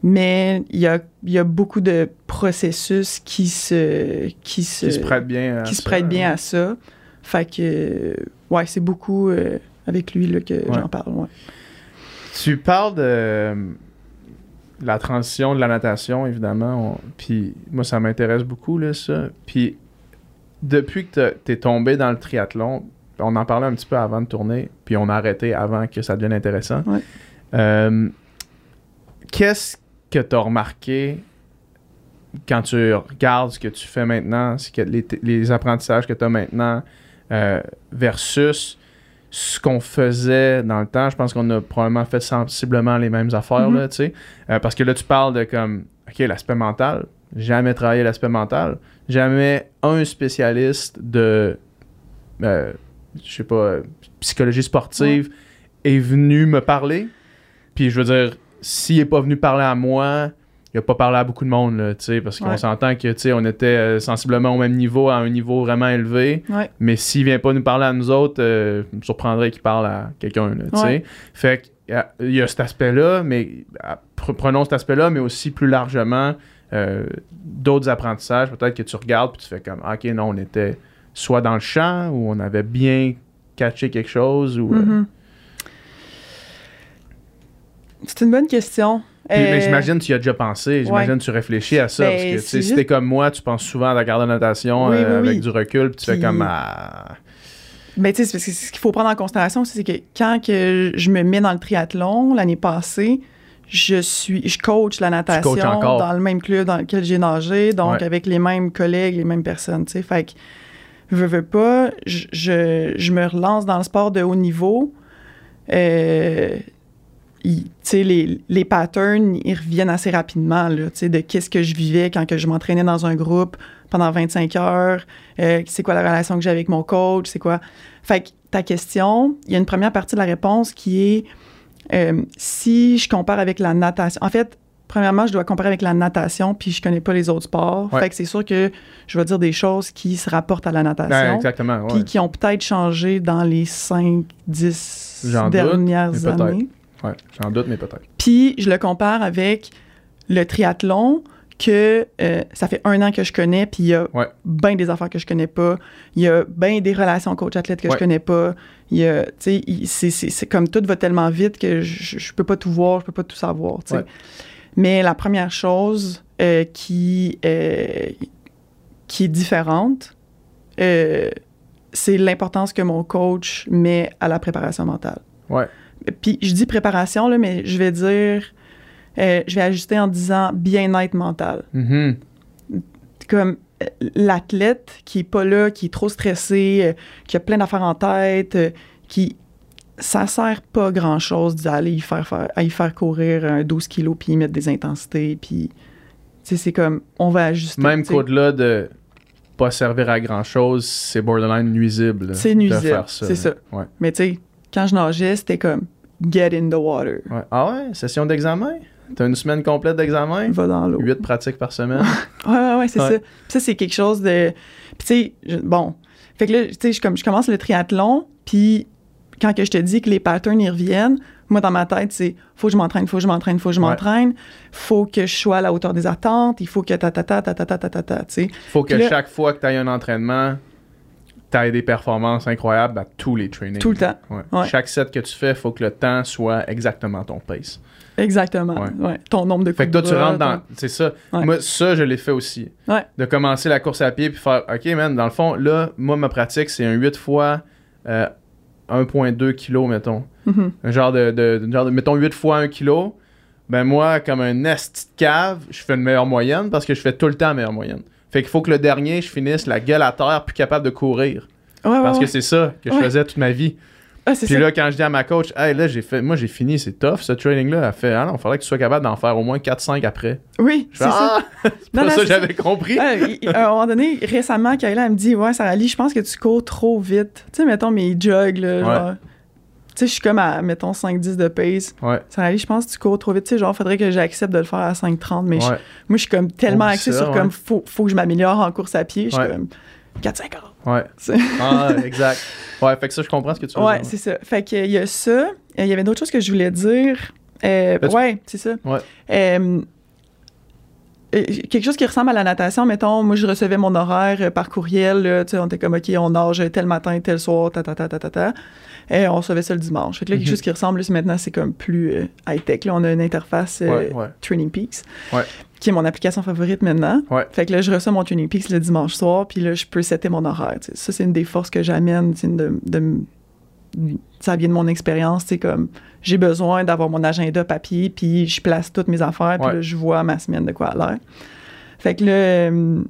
mais il y a, il y a beaucoup de processus qui se... Qui se, Qui se prête bien à qui se ça, prêtent bien à ça. Fait que... euh, Ouais, c'est beaucoup euh, avec lui là, que j'en parle, ouais. Tu parles de euh, la transition de la natation, évidemment. on- Puis moi, ça m'intéresse beaucoup, là, ça. Puis depuis que tu es tombé dans le triathlon, on en parlait un petit peu avant de tourner, puis on a arrêté avant que ça devienne intéressant. Ouais. Euh, Qu'est-ce que tu as remarqué quand tu regardes ce que tu fais maintenant, que les, les apprentissages que tu as maintenant euh, versus ce qu'on faisait dans le temps, je pense qu'on a probablement fait sensiblement les mêmes affaires, Mhm. là, tu sais. Euh, parce que là, tu parles de comme, OK, l'aspect mental, jamais travaillé l'aspect mental, jamais un spécialiste de, euh, je sais pas, euh, psychologie sportive est venu me parler. Puis je veux dire, s'il est pas venu parler à moi, il a pas parlé à beaucoup de monde, là, tu sais, parce qu'on Ouais. s'entend que, tu sais, on était euh, sensiblement au même niveau, à un niveau vraiment élevé. Ouais. Mais s'il vient pas nous parler à nous autres, euh, je me surprendrait qu'il parle à quelqu'un, là, tu sais. Ouais. Fait qu'il y a- il y a cet aspect-là, mais ah, pr- prenons cet aspect-là, mais aussi plus largement euh, d'autres apprentissages, peut-être que tu regardes puis tu fais comme, Ah, ok, non, on était soit dans le champ ou on avait bien catché quelque chose ou... euh, Mhm. C'est une bonne question. puis- mais Euh, j'imagine que tu y as déjà pensé, j'imagine que tu réfléchis à ça, Ben, parce que si juste- t'es comme moi, tu penses souvent à la garde de natation Oui, euh, oui, avec du recul, puis tu fais comme... Ah, Ben, tu sais, c'est parce que ce qu'il faut prendre en considération, c'est que quand que je me mets dans le triathlon l'année passée, je suis, je coach la natation dans le même club dans lequel j'ai nagé, donc Ouais. avec les mêmes collègues, les mêmes personnes, tu sais. Fait que, veux, veux pas, je, je, je me relance dans le sport de haut niveau. Euh, tu les, les patterns, ils reviennent assez rapidement, là, de qu'est-ce que je vivais quand que je m'entraînais dans un groupe pendant 25 heures, euh, c'est quoi la relation que j'ai avec mon coach, c'est quoi? Fait que ta question, il y a une première partie de la réponse qui est euh, si je compare avec la natation. En fait, premièrement, je dois comparer avec la natation, puis je connais pas les autres sports. Ouais. Fait que c'est sûr que je vais dire des choses qui se rapportent à la natation ben, exactement, ouais. puis qui ont peut-être changé dans les 5, 10 J'en doute, dernières années. Ouais, j'en doute, mais peut-être. Puis je le compare avec le triathlon que euh, ça fait un an que je connais, puis il y a Ouais. bien des affaires que je connais pas. Il y a bien des relations coach-athlète que Ouais. je connais pas. Il y a, tu sais, il- c'est- comme tout va tellement vite que je, je peux pas tout voir, je peux pas tout savoir, tu sais. Mais la première chose euh, qui, euh, qui est différente, euh, c'est l'importance que mon coach met à la préparation mentale. Ouais. Puis je dis préparation, là, mais je vais dire, je vais ajuster en disant bien-être mental. Mhm. Comme l'athlète qui est pas là, qui est trop stressé, qui a plein d'affaires en tête, qui ça sert pas grand chose d'aller y faire, faire à y faire courir un 12 kilos puis y mettre des intensités puis c'est comme on va ajuster Même qu'au-delà de pas servir à grand chose, c'est borderline nuisible. C'est nuisible, c'est ça. Ouais. mais tu sais quand je nageais c'était comme get in the water Ouais. Ah ouais, session d'examen? T'as une semaine complète d'examen? va dans l'eau Huit pratiques par semaine? Ouais, ouais, ouais, c'est Ouais. ça. Puis ça, c'est quelque chose de. Puis, tu sais, bon. Fait que là, tu sais, je, comme, je commence le triathlon, puis quand que je te dis que les patterns, ils reviennent, moi, dans ma tête, c'est faut que je m'entraîne, faut que je m'entraîne, faut que je Ouais. m'entraîne, faut que je sois à la hauteur des attentes, il faut que ta ta ta ta ta ta ta ta, ta, tu sais. Faut que là- chaque fois que tu aies un entraînement, t'as des performances incroyables à tous les trainings. Tout le temps. Ouais. Ouais. Chaque set que tu fais, il faut que le temps soit exactement ton pace. Exactement. Ouais. Ouais. Ton nombre de coups Fait que toi, tu rentres dans. ton- C'est ça. Ouais. Moi, ça, je l'ai fait aussi. Ouais. De commencer la course à pied puis faire OK, man, dans le fond, là, moi, ma pratique, c'est un 8 fois euh, 1,2 kg, mettons. Mhm. Un genre de, de, genre de- Mettons 8 fois 1 kg. Ben, moi, comme un esti de cave, je fais une meilleure moyenne parce que je fais tout le temps la meilleure moyenne. Fait qu'il faut que le dernier, je finisse la gueule à terre, plus capable de courir. Ouais, ouais, Parce que ouais. c'est ça que je faisais toute ma vie. Ah, c'est Puis ça. là, quand je dis à ma coach, hey, là, j'ai fait, moi, j'ai fini, c'est tough, ce training-là. Elle fait, ah non, il faudrait que tu sois capable d'en faire au moins 4-5 après. Oui, c'est ça. ah, c'est Non, pas non, ça que j'avais compris. Ah, il- à un moment donné, récemment, Kayla, elle me dit Ouais, Sarah Lee, je pense que tu cours trop vite. Tu sais, mettons mes jogs, là, genre. Tu sais, je suis comme à, mettons, 5-10 de pace. Ouais. Sarah Lee, je pense que tu cours trop vite. Tu sais, genre, faudrait que j'accepte de le faire à 5-30. Mais Ouais. moi, je suis comme tellement axée ça, sur ouais. comme faut, faut que je m'améliore en course à pied. Je suis Ouais. comme 4-50. Ouais. Ah, exact. Ouais, fait que ça, je comprends ce que tu veux Ouais, dire. c'est ça. Fait qu'il y a ça. Euh, Il y avait d'autres choses que je voulais dire. Euh, tu- ouais, c'est ça. Ouais. Euh, euh, quelque chose qui ressemble à la natation, mettons, moi je recevais mon horaire par courriel, là, tu sais, on était comme, OK, on nage tel matin, tel soir, ta ta ta ta ta ta. Et on recevait ça le dimanche. Fait que là, quelque Mhm. chose qui ressemble, là, c'est maintenant, c'est comme plus euh, high-tech. Là, on a une interface euh, Ouais, ouais. Training Peaks, Ouais. qui est mon application favorite maintenant. Fait que là, je reçois mon Training Peaks le dimanche soir, puis là, je peux setter mon horaire. Ça, c'est une des forces que j'amène, de, de ça vient de mon expérience, c'est comme j'ai besoin d'avoir mon agenda papier, puis je place toutes mes affaires, puis là, je vois ma semaine de quoi à l'air. Fait que là, euh,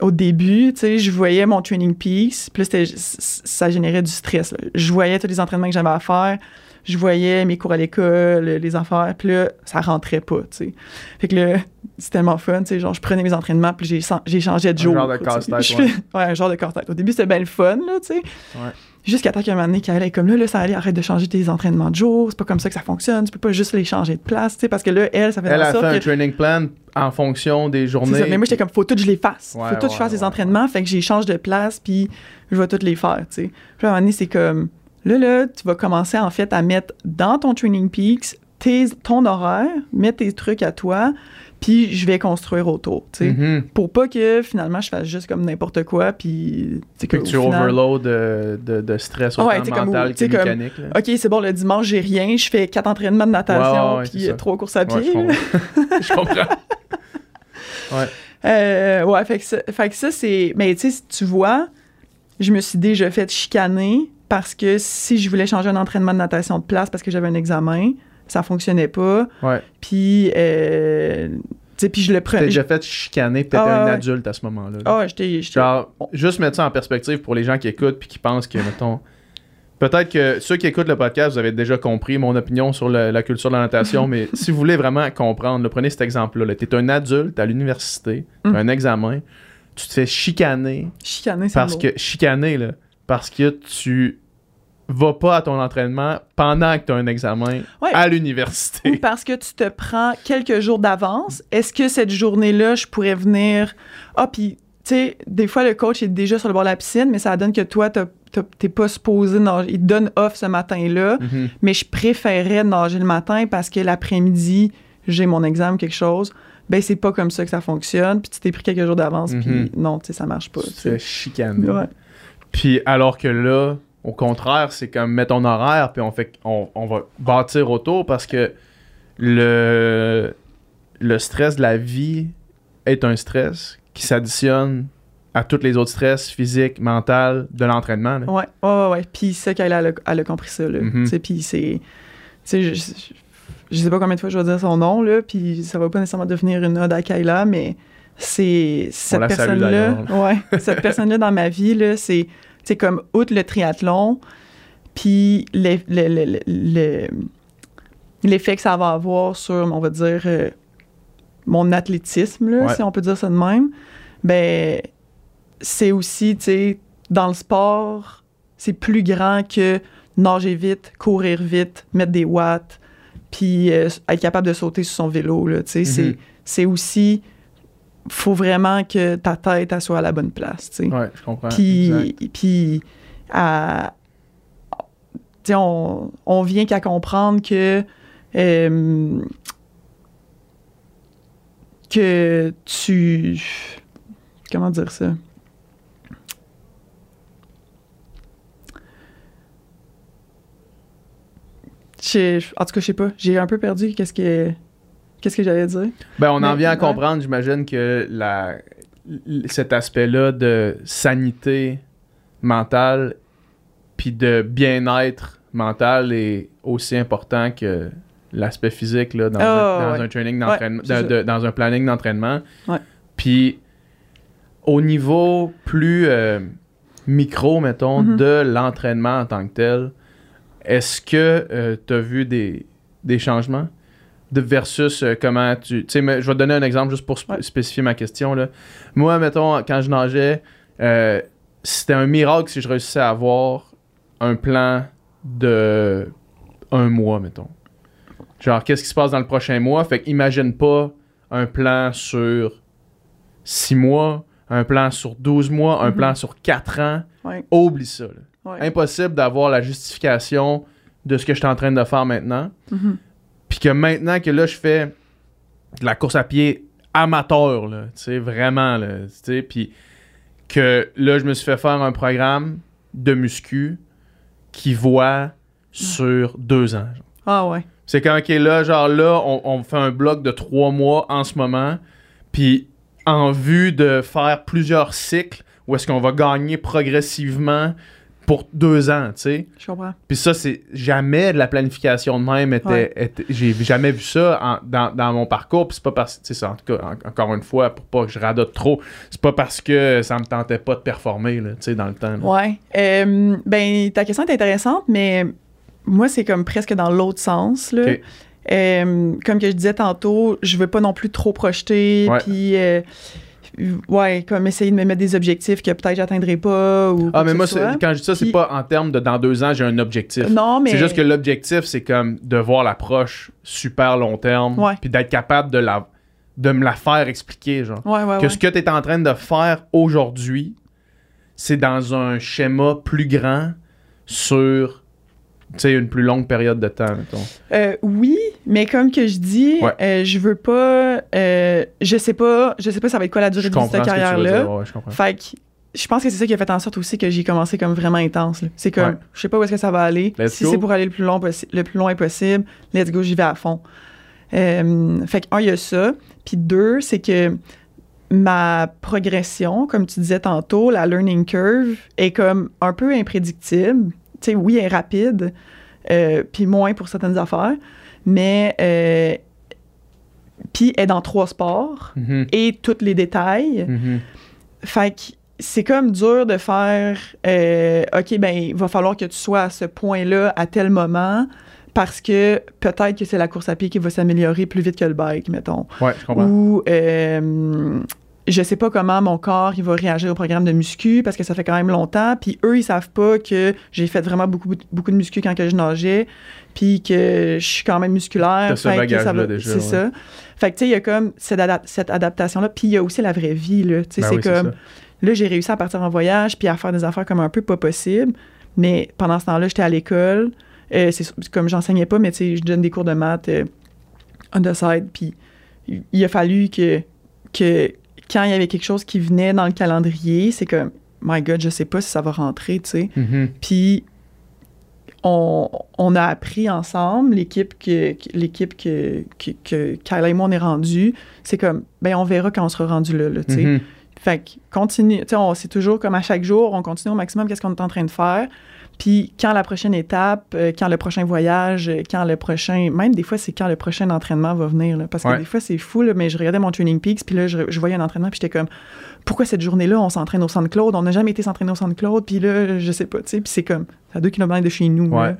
au début, tu sais, je voyais mon training piece, puis là, ça générait du stress. là. Je voyais tous les entraînements que j'avais à faire, je voyais mes cours à l'école, les affaires, puis là, ça rentrait pas, tu sais. Fait que là, c'est tellement fun, tu sais, genre, je prenais mes entraînements, puis j'ai changé de Un jour. genre de casse-tête, ouais. un genre de casse-tête. Au début, c'était bien le fun, là, tu sais. Ouais. Jusqu'à temps qu'à un moment donné, qu'elle est comme là, là, ça allait, arrête de changer tes entraînements de jour, c'est pas comme ça que ça fonctionne, tu peux pas juste les changer de place, tu sais, parce que là, elle, ça fait Elle a fait un que... training plan en fonction des journées. ça. Mais moi, j'étais comme, faut tout que je les fasse. Ouais, faut tout que je ouais, fasse les ouais, entraînements. Fait que j'échange de place, puis je vais toutes les faire, tu sais. Puis à un moment donné, c'est comme, là, là, tu vas commencer, en fait, à mettre dans ton Training Peaks tes, ton horaire, mettre tes trucs à toi, puis je vais construire autour, tu sais. Mhm. Pour pas que, finalement, je fasse juste comme n'importe quoi, puis... qu'au que tu final- overload de, de, de stress autant Ouais, t'sais, comme- mental que comme- mécanique. là. OK, c'est bon, le dimanche, j'ai rien, je fais quatre entraînements de natation, Ouais, ouais, ouais, puis trois courses à Ouais, pied. je comprends. je comprends. Euh, ouais, fait que ça, que ça, c'est. Mais tu sais, tu vois, je me suis déjà fait chicaner parce que si je voulais changer un entraînement de natation de place parce que j'avais un examen, ça fonctionnait pas. Ouais. Puis, euh, tu sais, puis je le prenais. déjà fait chicaner peut-être Ah, un adulte à ce moment-là. là. Ah, j'étais. j'étais- Genre, juste mettre ça en perspective pour les gens qui écoutent puis qui pensent que, mettons. Peut-être que ceux qui écoutent le podcast, vous avez déjà compris mon opinion sur la culture de la natation, mais si vous voulez vraiment comprendre, là, prenez cet exemple-là. Tu es un adulte à l'université, tu Mm. un examen, tu te fais chicaner Chicaner, c'est parce que. Chicaner, là. Parce que tu vas pas à ton entraînement pendant que tu as un examen Ouais. à Ou l'université. parce que tu te prends quelques jours d'avance. Est-ce que cette journée-là, je pourrais venir? Ah, puis, tu sais, des fois, le coach est déjà sur le bord de la piscine, mais ça donne que toi, t'es pas supposé nager. Il te donne off ce matin-là, Mhm. mais je préférais nager le matin parce que l'après-midi, j'ai mon examen, quelque chose. Ben, c'est pas comme ça que ça fonctionne. Puis tu t'es pris quelques jours d'avance, puis non, tu sais, ça marche pas. Chicaner. Ouais. Puis alors que là, au contraire, c'est comme mettre ton horaire, puis on fait on, on va bâtir autour parce que le, le stress de la vie est un stress qui s'additionne à tous les autres stress physiques, mentaux de l'entraînement. là. Ouais, ouais, ouais. Puis ça, qu'elle a, elle a compris ça, là. Mhm. Sais, puis c'est... Tu sais, je, je- je sais pas combien de fois je vais dire son nom, là, puis ça va pas nécessairement devenir une ode à Kayla, mais c'est cette personne-là... d'ailleurs. Ouais, cette personne-là dans ma vie, là, c'est... C'est comme, outre le triathlon, puis l'e- le- le- le- le- l'effet que ça va avoir sur, on va dire, euh, mon athlétisme, là, Ouais. si on peut dire ça de même, ben c'est aussi, tu sais, dans le sport, c'est plus grand que nager vite, courir vite, mettre des watts, puis euh, être capable de sauter sur son vélo, là, tu sais, c'est- Mhm. c'est aussi, faut vraiment que ta tête soit à la bonne place. T'sais. Ouais, je comprends. Puis, puis on, on, vient qu'à comprendre que euh, que tu comment dire ça? En tout cas je sais pas j'ai un peu perdu qu'est-ce que qu'est-ce que j'allais dire? Ben, on en vient à comprendre, j'imagine, que la, cet aspect-là de sanité mentale puis de bien-être mental est aussi important que l'aspect physique là, dans, Ah, un, dans ouais. un training d'entraînement, de- dans un planning d'entraînement. Puis au niveau plus euh, micro, mettons, Mhm. de l'entraînement en tant que tel, est-ce que tu as vu des, des changements? De versus euh, comment tu. Tu sais, je vais te donner un exemple juste pour sp- spécifier ma question. Là. Moi, mettons, quand je nageais, euh, c'était un miracle si je réussissais à avoir un plan de un mois, mettons. Genre, qu'est-ce qui se passe dans le prochain mois? Fait qu'imagine pas un plan sur six mois, un plan sur 12 mois, un Mhm. plan sur quatre ans. Ouais. Oublie ça. là. Ouais. Impossible d'avoir la justification de ce que je suis en train de faire maintenant. Mhm. Puis que maintenant que là, je fais de la course à pied amateur, là, tu sais, vraiment, là, tu sais, puis que là, je me suis fait faire un programme de muscu qui voit sur deux ans. genre. Ah ouais. C'est quand, OK, là, genre là, on, on fait un bloc de trois mois en ce moment, puis en vue de faire plusieurs cycles où est-ce qu'on va gagner progressivement pour deux ans, tu sais. Je comprends. Puis ça, c'est jamais de la planification de même. Était, Ouais. était- j'ai jamais vu ça en- dans, dans mon parcours. Puis c'est pas parce tu sais, c'est en tout cas, en- encore une fois, pour pas que je radote trop, c'est pas parce que ça me tentait pas de performer, tu sais, dans le temps. là. Ouais. Euh, ben, ta question est intéressante, mais moi, c'est comme presque dans l'autre sens. Là. Euh, comme que je disais tantôt, je veux pas non plus trop projeter, puis euh, ouais, comme essayer de me mettre des objectifs que peut-être j'atteindrai pas ou Ah, mais moi, quand je dis ça, c'est Puis- pas en termes de dans deux ans, j'ai un objectif. Non, mais C'est juste que l'objectif, c'est comme de voir l'approche super long terme, Ouais. puis d'être capable de, la, de me la faire expliquer, genre. ouais, ouais, que ce que tu es en train de faire aujourd'hui, c'est dans un schéma plus grand sur sais, une plus longue période de temps, mettons. Euh, oui, mais comme que je dis, Ouais. euh, je veux pas, euh, je sais pas, je sais pas ça va être quoi la durée Je de cette tu carrière-là. Ouais, je. Fait que je pense que c'est ça qui a fait en sorte aussi que j'ai commencé comme vraiment intense. C'est comme, Ouais. je sais pas où est-ce que ça va aller. Let's si c'est pour aller le plus, long le plus loin possible, let's go, j'y vais à fond. Euh, fait que, un, il y a ça. Puis deux, c'est que ma progression, comme tu disais tantôt, la learning curve, est comme un peu imprédictible. Tu sais, oui, elle est rapide, euh, puis moins pour certaines affaires, mais euh, puis elle est dans trois sports Mhm, et tous les détails. mhm. Fait que c'est comme dur de faire euh, OK, ben il va falloir que tu sois à ce point-là à tel moment parce que peut-être que c'est la course à pied qui va s'améliorer plus vite que le bike, mettons. Ouais, je comprends. Ou euh, je sais pas comment mon corps il va réagir au programme de muscu parce que ça fait quand même longtemps. Puis eux, ils savent pas que j'ai fait vraiment beaucoup, beaucoup de muscu quand que je nageais, puis que je suis quand même musculaire. C'est ouais. ça. Fait que tu sais, il y a comme cette, adap- cette adaptation-là. Puis il y a aussi la vraie vie, là. Tu sais, Ben c'est oui, comme... Là, j'ai réussi à partir en voyage puis à faire des affaires comme un peu pas possible. Mais pendant ce temps-là, j'étais à l'école. Euh, c'est comme j'enseignais pas, mais tu sais, je donne des cours de maths euh, on the side. Puis il- il a fallu que, que quand il y avait quelque chose qui venait dans le calendrier, c'est comme, my God, je sais pas si ça va rentrer, tu sais. Mhm. Puis on, on a appris ensemble, l'équipe que, l'équipe que, que, que Kyla et moi on est rendu, c'est comme, ben on verra quand on sera rendu là, là tu sais. Mhm. Fait que continue, tu sais, on- c'est toujours comme à chaque jour, on continue au maximum qu'est-ce qu'on est en train de faire. Puis quand la prochaine étape, euh, quand le prochain voyage, euh, quand le prochain, même des fois c'est quand le prochain entraînement va venir, là, parce que Ouais. des fois c'est fou, là, mais je regardais mon Training Peaks, puis là je, je voyais un entraînement, puis j'étais comme, pourquoi cette journée-là on s'entraîne au Centre Claude, on n'a jamais été s'entraîner au Centre Claude, puis là je sais pas, tu sais, puis c'est comme, à deux kilomètres de chez nous. Ouais.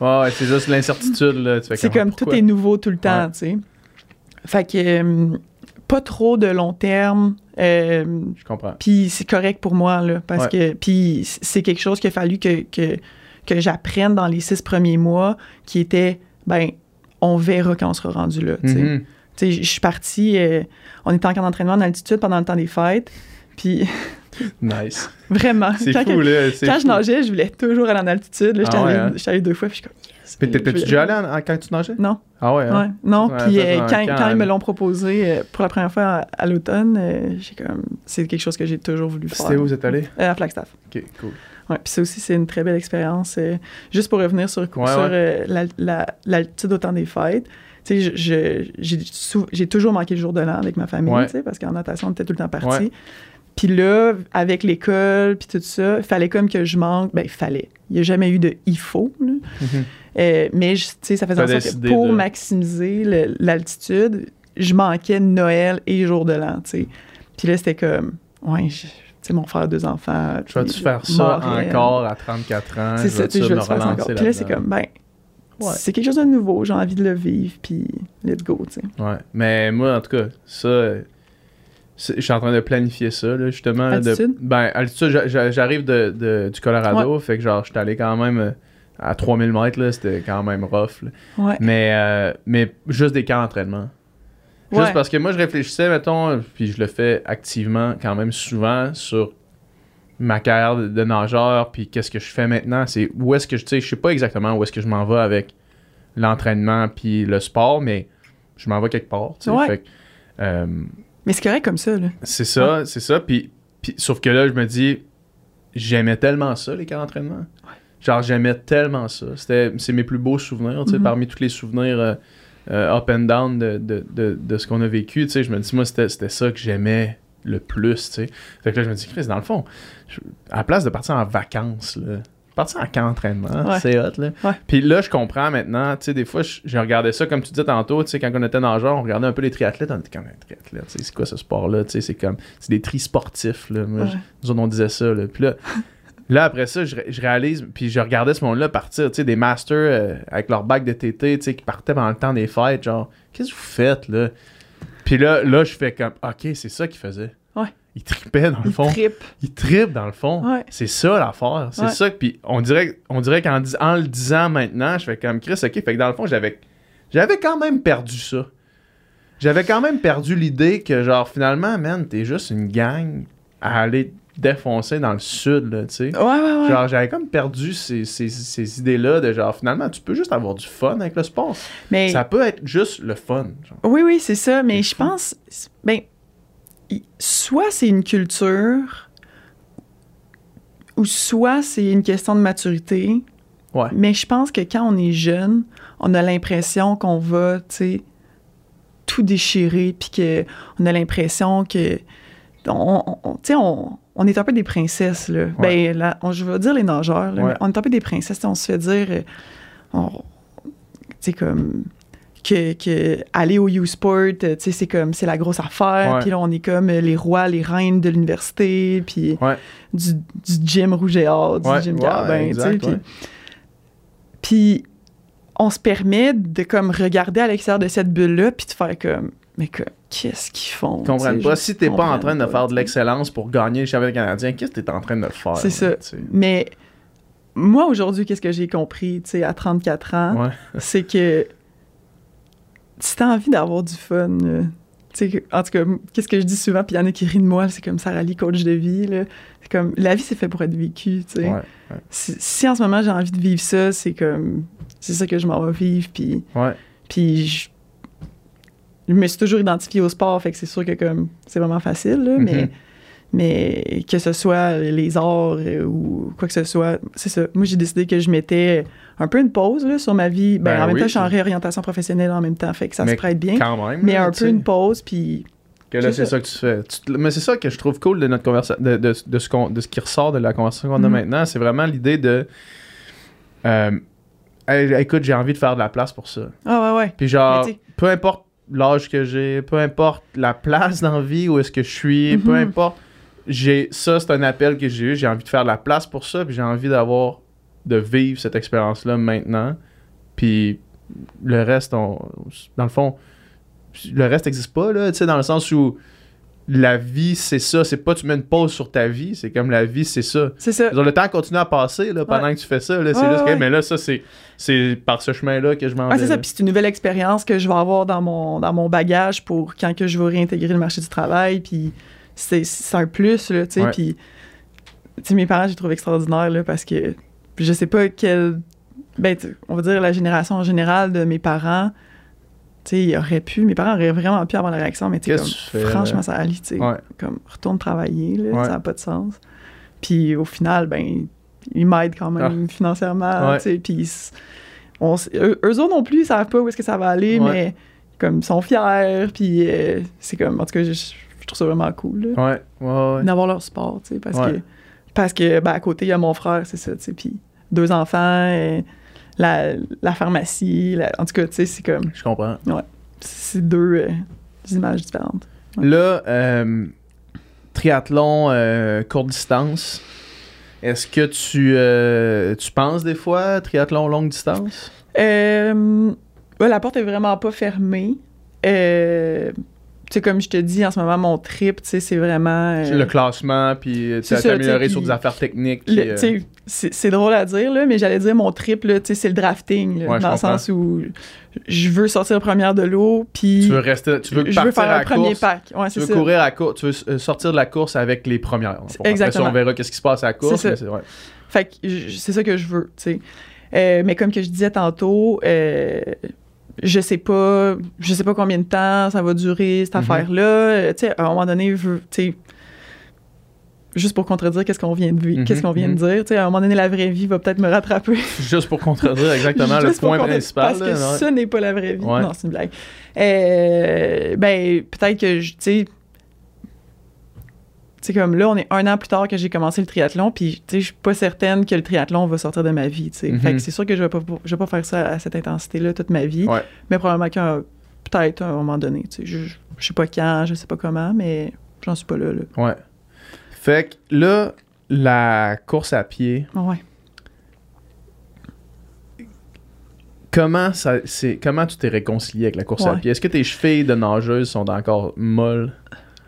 là. Ouais, c'est juste l'incertitude, là. C'est comme tout est nouveau tout le temps, Ouais. tu sais. Fait que euh, pas trop de long terme. euh, Je comprends. puis c'est correct pour moi, là, parce que puis c'est quelque chose qu'il a fallu que, que, que j'apprenne dans les six premiers mois, qui était, ben, on verra quand on sera rendu là. tu sais. Mhm. Sais, Je suis partie, euh, on était en camp d'entraînement en altitude pendant le temps des fêtes, puis Nice. vraiment, C'est quand, fou, là. quand je nageais, je voulais toujours aller en altitude. là. J'étais Ah ouais, hein? allée deux fois, puis je suis comme, Puis t'étais-tu déjà allé en- en- quand tu nageais? Non. Ah ouais, hein? Ouais, non, Ouais, puis euh, quand, ils me l'ont proposé euh, pour la première fois à, à l'automne, euh, j'ai comme c'est quelque chose que j'ai toujours voulu faire. C'était où vous êtes allé? À Flagstaff. Ok, cool. Ouais, puis ça aussi c'est une très belle expérience. juste pour revenir sur, sur Ouais, euh, la- la- l'altitude au temps des fêtes. J'ai toujours manqué le jour de l'an avec ma famille, Ouais. tu sais, parce qu'en natation on était tout le temps partis. Ouais. Puis là, avec l'école, puis tout ça, fallait comme que je manque. Ben, fallait. Il n'y a jamais eu de il faut. là. Mhm. Euh, mais je- tu sais, ça faisait en sorte que pour de- maximiser l'altitude, je manquais Noël et jour de l'an, tu sais. Puis là, c'était comme, ouais, je- tu sais, mon frère a deux enfants. Je vais-tu faire ça Montréal. encore à 34 ans? C'est Je ça, tu je veux faire ça encore. Puis là, c'est comme, ben, Ouais. c'est quelque chose de nouveau, j'ai envie de le vivre, puis let's go, tu sais. Ouais. Mais moi, en tout cas, ça. Je suis en train de planifier ça, là, justement. de- ben, altitude, j'a- j'a- j'arrive de, de- du Colorado, fait que genre, j'étais allé quand même euh, à 3000 mètres, là, c'était quand même rough. là. Ouais. Mais, euh, mais juste des camps d'entraînement. Juste Ouais. parce que moi, je réfléchissais, mettons, puis je le fais activement quand même souvent sur ma carrière de, de nageur, puis qu'est-ce que je fais maintenant. C'est où est-ce que je, tu sais, je sais pas exactement où est-ce que je m'en vais avec l'entraînement puis le sport, mais je m'en vais quelque part, tu sais. Ouais. Fait que, euh, Mais c'est correct comme ça, là. c'est ça, c'est ça. Puis, puis- sauf que là, je me dis, j'aimais tellement ça, les camps d'entraînement. Genre, j'aimais tellement ça. C'était, c'est mes plus beaux souvenirs, tu sais, Mhm. parmi tous les souvenirs euh, euh, up and down de, de, de, de ce qu'on a vécu, tu sais. Je me dis, moi, c'était, c'était ça que j'aimais le plus, tu sais. Fait que là, je me dis, Chris, dans le fond, je- à la place de partir en vacances, là, partir en camp d'entraînement, Ouais. c'est hot, là. Ouais. Puis là, je comprends maintenant, tu sais, des fois, je, je regardais ça, comme tu disais tantôt, tu sais, quand on était nageur, on regardait un peu les triathlètes, on était comme un triathlète, tu sais, c'est quoi ce sport-là, tu sais, c'est comme, c'est des tri sportifs, là. Moi, Ouais. nous autres, on disait ça, là. Puis là, là, après ça, je réalise, puis je regardais ce monde-là partir, tu sais, des masters euh, avec leur bac de TT, tu sais, qui partaient pendant le temps des fêtes, genre, qu'est-ce que vous faites, là? Puis là, là, je fais comme, ok, c'est ça qu'ils faisaient. Ouais. Ils tripaient, dans le Il fond. trippe. Ils trippent, dans le fond. Ouais. C'est ça, l'affaire. C'est Ouais. ça. Puis on dirait, on dirait qu'en en le disant maintenant, je fais comme Chris, ok. Fait que dans le fond, j'avais, j'avais quand même perdu ça. J'avais quand même perdu l'idée que, genre, finalement, man, t'es juste une gang à aller défoncer dans le sud, là, tu sais. Ouais, ouais, ouais. Genre, j'avais comme perdu ces, ces- ces idées-là de genre, finalement, tu peux juste avoir du fun avec le sport. mais... Ça peut être juste le fun. genre. Oui, oui, c'est ça, mais je pense, ben, soit c'est une culture, ou soit c'est une question de maturité, Ouais. mais je pense que quand on est jeune, on a l'impression qu'on va, tu sais, tout déchirer, puis que on a l'impression que, on, on- on- tu sais, on, on est un peu des princesses, là. Ouais. Ben, là, on- je veux dire les nageurs, là, Ouais. mais on est un peu des princesses, on se fait dire, euh, tu sais, comme que, que aller au U-Sport, euh, tu sais, c'est comme, c'est la grosse affaire. Puis là, on est comme euh, les rois, les reines de l'université, puis du, du gym rouge et or, du gym Carbin, tu sais. Puis, on se permet de comme regarder à l'extérieur de cette bulle-là, puis de faire comme, mais que, qu'est-ce qu'ils font? Ils comprennent pas. Si t'es pas en train de faire de l'excellence pour gagner le championnat canadien, qu'est-ce que t'es en train de faire? C'est ça. Mais moi, aujourd'hui, qu'est-ce que j'ai compris, tu sais, à 34 ans? Ouais. c'est que si t'as envie d'avoir du fun, là, tu sais, que- en tout cas, qu'est-ce que je dis souvent, puis il y en a qui rient de moi, c'est comme Sarah Lee, coach de vie, là. C'est comme, la vie, c'est fait pour être vécue, tu sais. Ouais. Si, si en ce moment, j'ai envie de vivre ça, c'est comme, c'est ça que je m'en vais vivre, puis, Ouais. puis je, je me suis toujours identifiée au sport, fait que c'est sûr que comme, c'est vraiment facile, là, mais... Mhm. Mais que ce soit les arts euh, ou quoi que ce soit, c'est ça. Moi, j'ai décidé que je mettais un peu une pause là, sur ma vie. Ben, Ben en même oui, temps, je suis en réorientation professionnelle en même temps, fait que ça Mais se prête bien. Quand même. Mais un peu sais. une pause, puis Que là, C'est ça. que tu fais. Tu te- Mais c'est ça que je trouve cool de notre conversation, de, de, de ce qu'on- de ce qui ressort de la conversation qu'on a Mhm. maintenant. C'est vraiment l'idée de. euh, écoute, j'ai envie de faire de la place pour ça. ah ouais, ouais. Puis genre, Mais peu importe l'âge que j'ai, peu importe la place dans la vie où est-ce que je suis, peu Mhm. importe, j'ai ça, c'est un appel que j'ai eu. J'ai envie de faire de la place pour ça, puis j'ai envie d'avoir, de vivre cette expérience-là maintenant. Puis le reste, on, dans le fond, le reste n'existe pas, là, tu sais, dans le sens où la vie, c'est ça. C'est pas tu mets une pause sur ta vie, c'est comme la vie, c'est ça. C'est ça. Le temps continue à passer là, pendant que tu fais ça. Là, c'est Ouais, juste que, ouais. mais là, ça, c'est, c'est par ce chemin-là que je m'en vais. c'est ça. Puis c'est une nouvelle expérience que je vais avoir dans mon, dans mon bagage pour quand que je vais réintégrer le marché du travail. Puis c'est, un plus, là, tu sais. Puis, mes parents, j'ai trouvé extraordinaire, là, parce que je sais pas quel ben, on va dire la génération en général de mes parents, tu sais, ils auraient pu, mes parents auraient vraiment pu avoir la réaction, mais tu sais, Qu'est-ce comme, tu franchement, ça allait, tu sais, Ouais. comme, retourne travailler, là, Ouais. ça n'a pas de sens. Puis au final, ben, ils m'aident quand même financièrement, Ah. Ouais. tu sais, puis on eux, eux autres non plus, ils savent pas où est-ce que ça va aller, mais comme, ils sont fiers, puis euh, c'est comme, en tout cas, je, je trouve ça vraiment cool, là Ouais, ouais, ouais. d'avoir leur sport, tu sais, parce que, parce que ben, à côté, il y a mon frère, c'est ça, tu sais, puis deux enfants, la, la pharmacie, la- en tout cas, tu sais, c'est comme, Je comprends. c'est deux euh, images différentes. Là, euh, triathlon euh, courte distance. Est-ce que tu, euh, tu penses des fois triathlon longue distance? Euh, ouais, la porte est vraiment pas fermée. Euh, sais, comme je te dis, en ce moment, mon trip, tu sais, c'est vraiment... euh, le classement, puis tu c'est as ça, amélioré tu sais, sur des affaires techniques. Euh, tu sais, c'est drôle à dire, là, mais j'allais dire mon trip, là, tu sais, c'est le drafting, là, Ouais, je dans le sens où je veux sortir première de l'eau, puis tu veux rester, tu veux je partir veux faire à un premier pack. Ouais, Tu veux ça. courir à course, tu veux euh, sortir de la course avec les premières. Après ça, Exactement. on verra qu'est-ce qui se passe à la course. C'est ça. ouais. Fait que c'est ça que je veux, tu sais. Euh, mais comme que je disais tantôt, euh, je sais pas, je sais pas combien de temps ça va durer cette Mhm. affaire-là. Euh, tu sais, à un moment donné, tu sais, juste pour contredire qu'est-ce qu'on vient de Mhm, qu'est-ce qu'on vient mhm. de dire, tu sais, à un moment donné, la vraie vie va peut-être me rattraper. Juste pour contredire exactement le point principal. Parce que ça n'est pas la vraie vie. Ouais. Non, c'est une blague. Euh, ben, peut-être que, je- tu sais, sais, comme là, on est un an plus tard que j'ai commencé le triathlon, puis, tu sais, je suis pas certaine que le triathlon va sortir de ma vie, tu sais. Mhm. Fait que c'est sûr que je vais pas, je vais pas faire ça à cette intensité-là toute ma vie. Ouais. Mais probablement qu'un, peut-être à un moment donné, tu sais. Je, je, sais pas quand, je sais pas comment, mais j'en suis pas là, là. Ouais. Fait que là, la course à pied, Ouais. comment ça c'est comment tu t'es réconcilié avec la course à pied? Est-ce que tes chevilles de nageuse sont encore molles?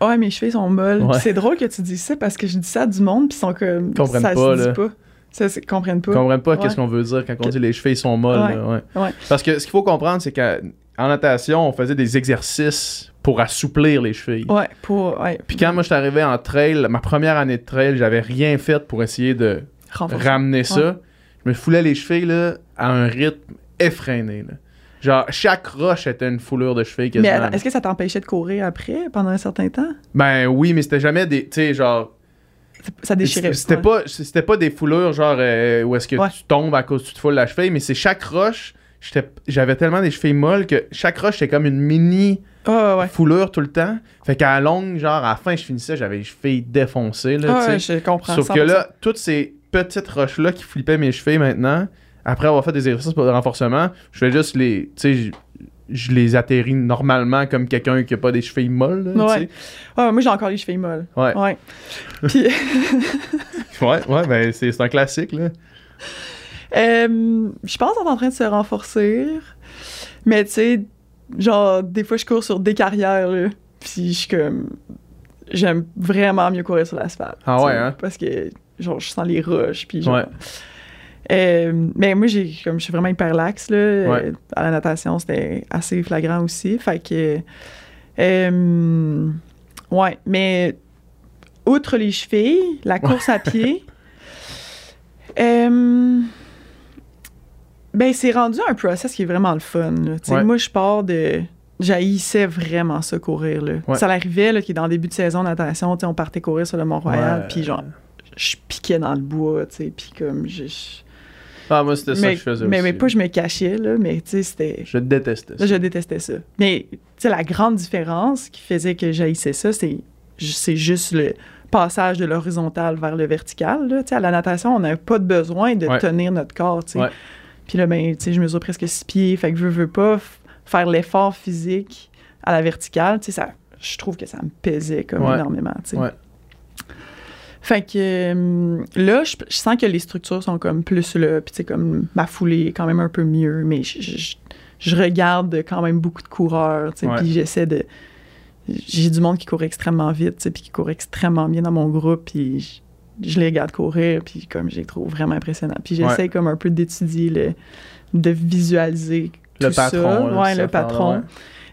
Ouais, mes chevilles sont molles. Ouais. C'est drôle que tu dis ça parce que je dis ça à du monde, puis ils sont comme. Ils comprennent ça pas, se là. dit pas. Ça, c'est- ils comprennent pas. Ils comprennent pas Ouais. qu'est-ce qu'on veut dire quand on dit les chevilles sont molles. Ouais. Parce que ce qu'il faut comprendre, c'est qu'en natation, on faisait des exercices pour assouplir les chevilles. Ouais, pour. Ouais. Puis quand moi je suis arrivé en trail, ma première année de trail, j'avais rien fait pour essayer de renforcer. ramener ça. Je me foulais les chevilles là, à un rythme effréné. là. Genre, chaque roche était une foulure de Mais quasiment. attends, est-ce que ça t'empêchait de courir après, pendant un certain temps? Ben oui, mais c'était jamais des. Tu sais, genre. Ça déchirait. C'était ouais. pas, c'était pas des foulures genre euh, où est-ce que Ouais. tu tombes à cause que tu te foules la cheville, mais c'est chaque roche. j'étais- J'avais tellement des chevilles molles que chaque roche c'était comme une mini ouais, foulure tout le temps. Fait qu'à la longue, genre à la fin, je finissais, j'avais les chevilles défoncées. Là, ouais, sais. je comprends. Sauf que 100%. là, toutes ces petites roches-là qui flippaient mes chevilles maintenant, après avoir fait des exercices pour le renforcement, je fais juste les. Tu sais, je, les atterris normalement comme quelqu'un qui a pas des chevilles molles. là, Ouais. sais. Ah, moi, j'ai encore les chevilles molles. Ouais. Ouais. Puis, Ouais, ouais, ben c'est un classique, là. euh, je pense qu'on est en train de se renforcer. Mais tu sais, genre, des fois, je cours sur des carrières, là. Puis je suis comme. J'aime vraiment mieux courir sur l'asphalte. Ah ouais, hein? Parce que, genre, je sens les roches. Puis genre. Ouais. Euh, mais moi, j'ai comme je suis vraiment hyper laxe, là. Ouais. Euh, à la natation, c'était assez flagrant aussi. Fait que. euh, ouais, mais outre les chevilles, la course à pied. euh, ben, c'est rendu un process qui est vraiment le fun. Ouais. Moi, je pars de. J'haïssais vraiment ça, courir. Là. Ouais. Ça l'arrivait, là, qui est dans le début de saison de natation, on partait courir sur le Mont-Royal, puis genre, je piquais dans le bois, tu sais, puis comme, je... je- Ah, moi, c'était ça que je faisais mais, aussi. mais pas je me cachais, là, mais tu sais, c'était... Je détestais ça. Là, je détestais ça. Mais, tu sais, la grande différence qui faisait que j'haïssais ça, c'est, c'est juste le passage de l'horizontal vers le vertical, là. Tu sais, à la natation, on n'a pas de besoin de Ouais. tenir notre corps, tu sais. Ouais. Puis là, ben, tu sais, je mesure presque six pieds, fait que je veux pas f- faire l'effort physique à la verticale, tu sais, ça... Je trouve que ça me pesait comme Ouais. énormément, tu sais. Ouais. Fait que euh, là, je, je sens que les structures sont comme plus là, puis tu sais, comme ma foulée est quand même un peu mieux, mais je, je- je regarde quand même beaucoup de coureurs, tu sais, Ouais. puis j'essaie de... J'ai du monde qui court extrêmement vite, tu sais, puis qui court extrêmement bien dans mon groupe, puis je, les regarde courir, puis comme je les trouve vraiment impressionnants. Puis j'essaie Ouais. comme un peu d'étudier, le, de visualiser Le tout patron. ça. là, ouais, le patron.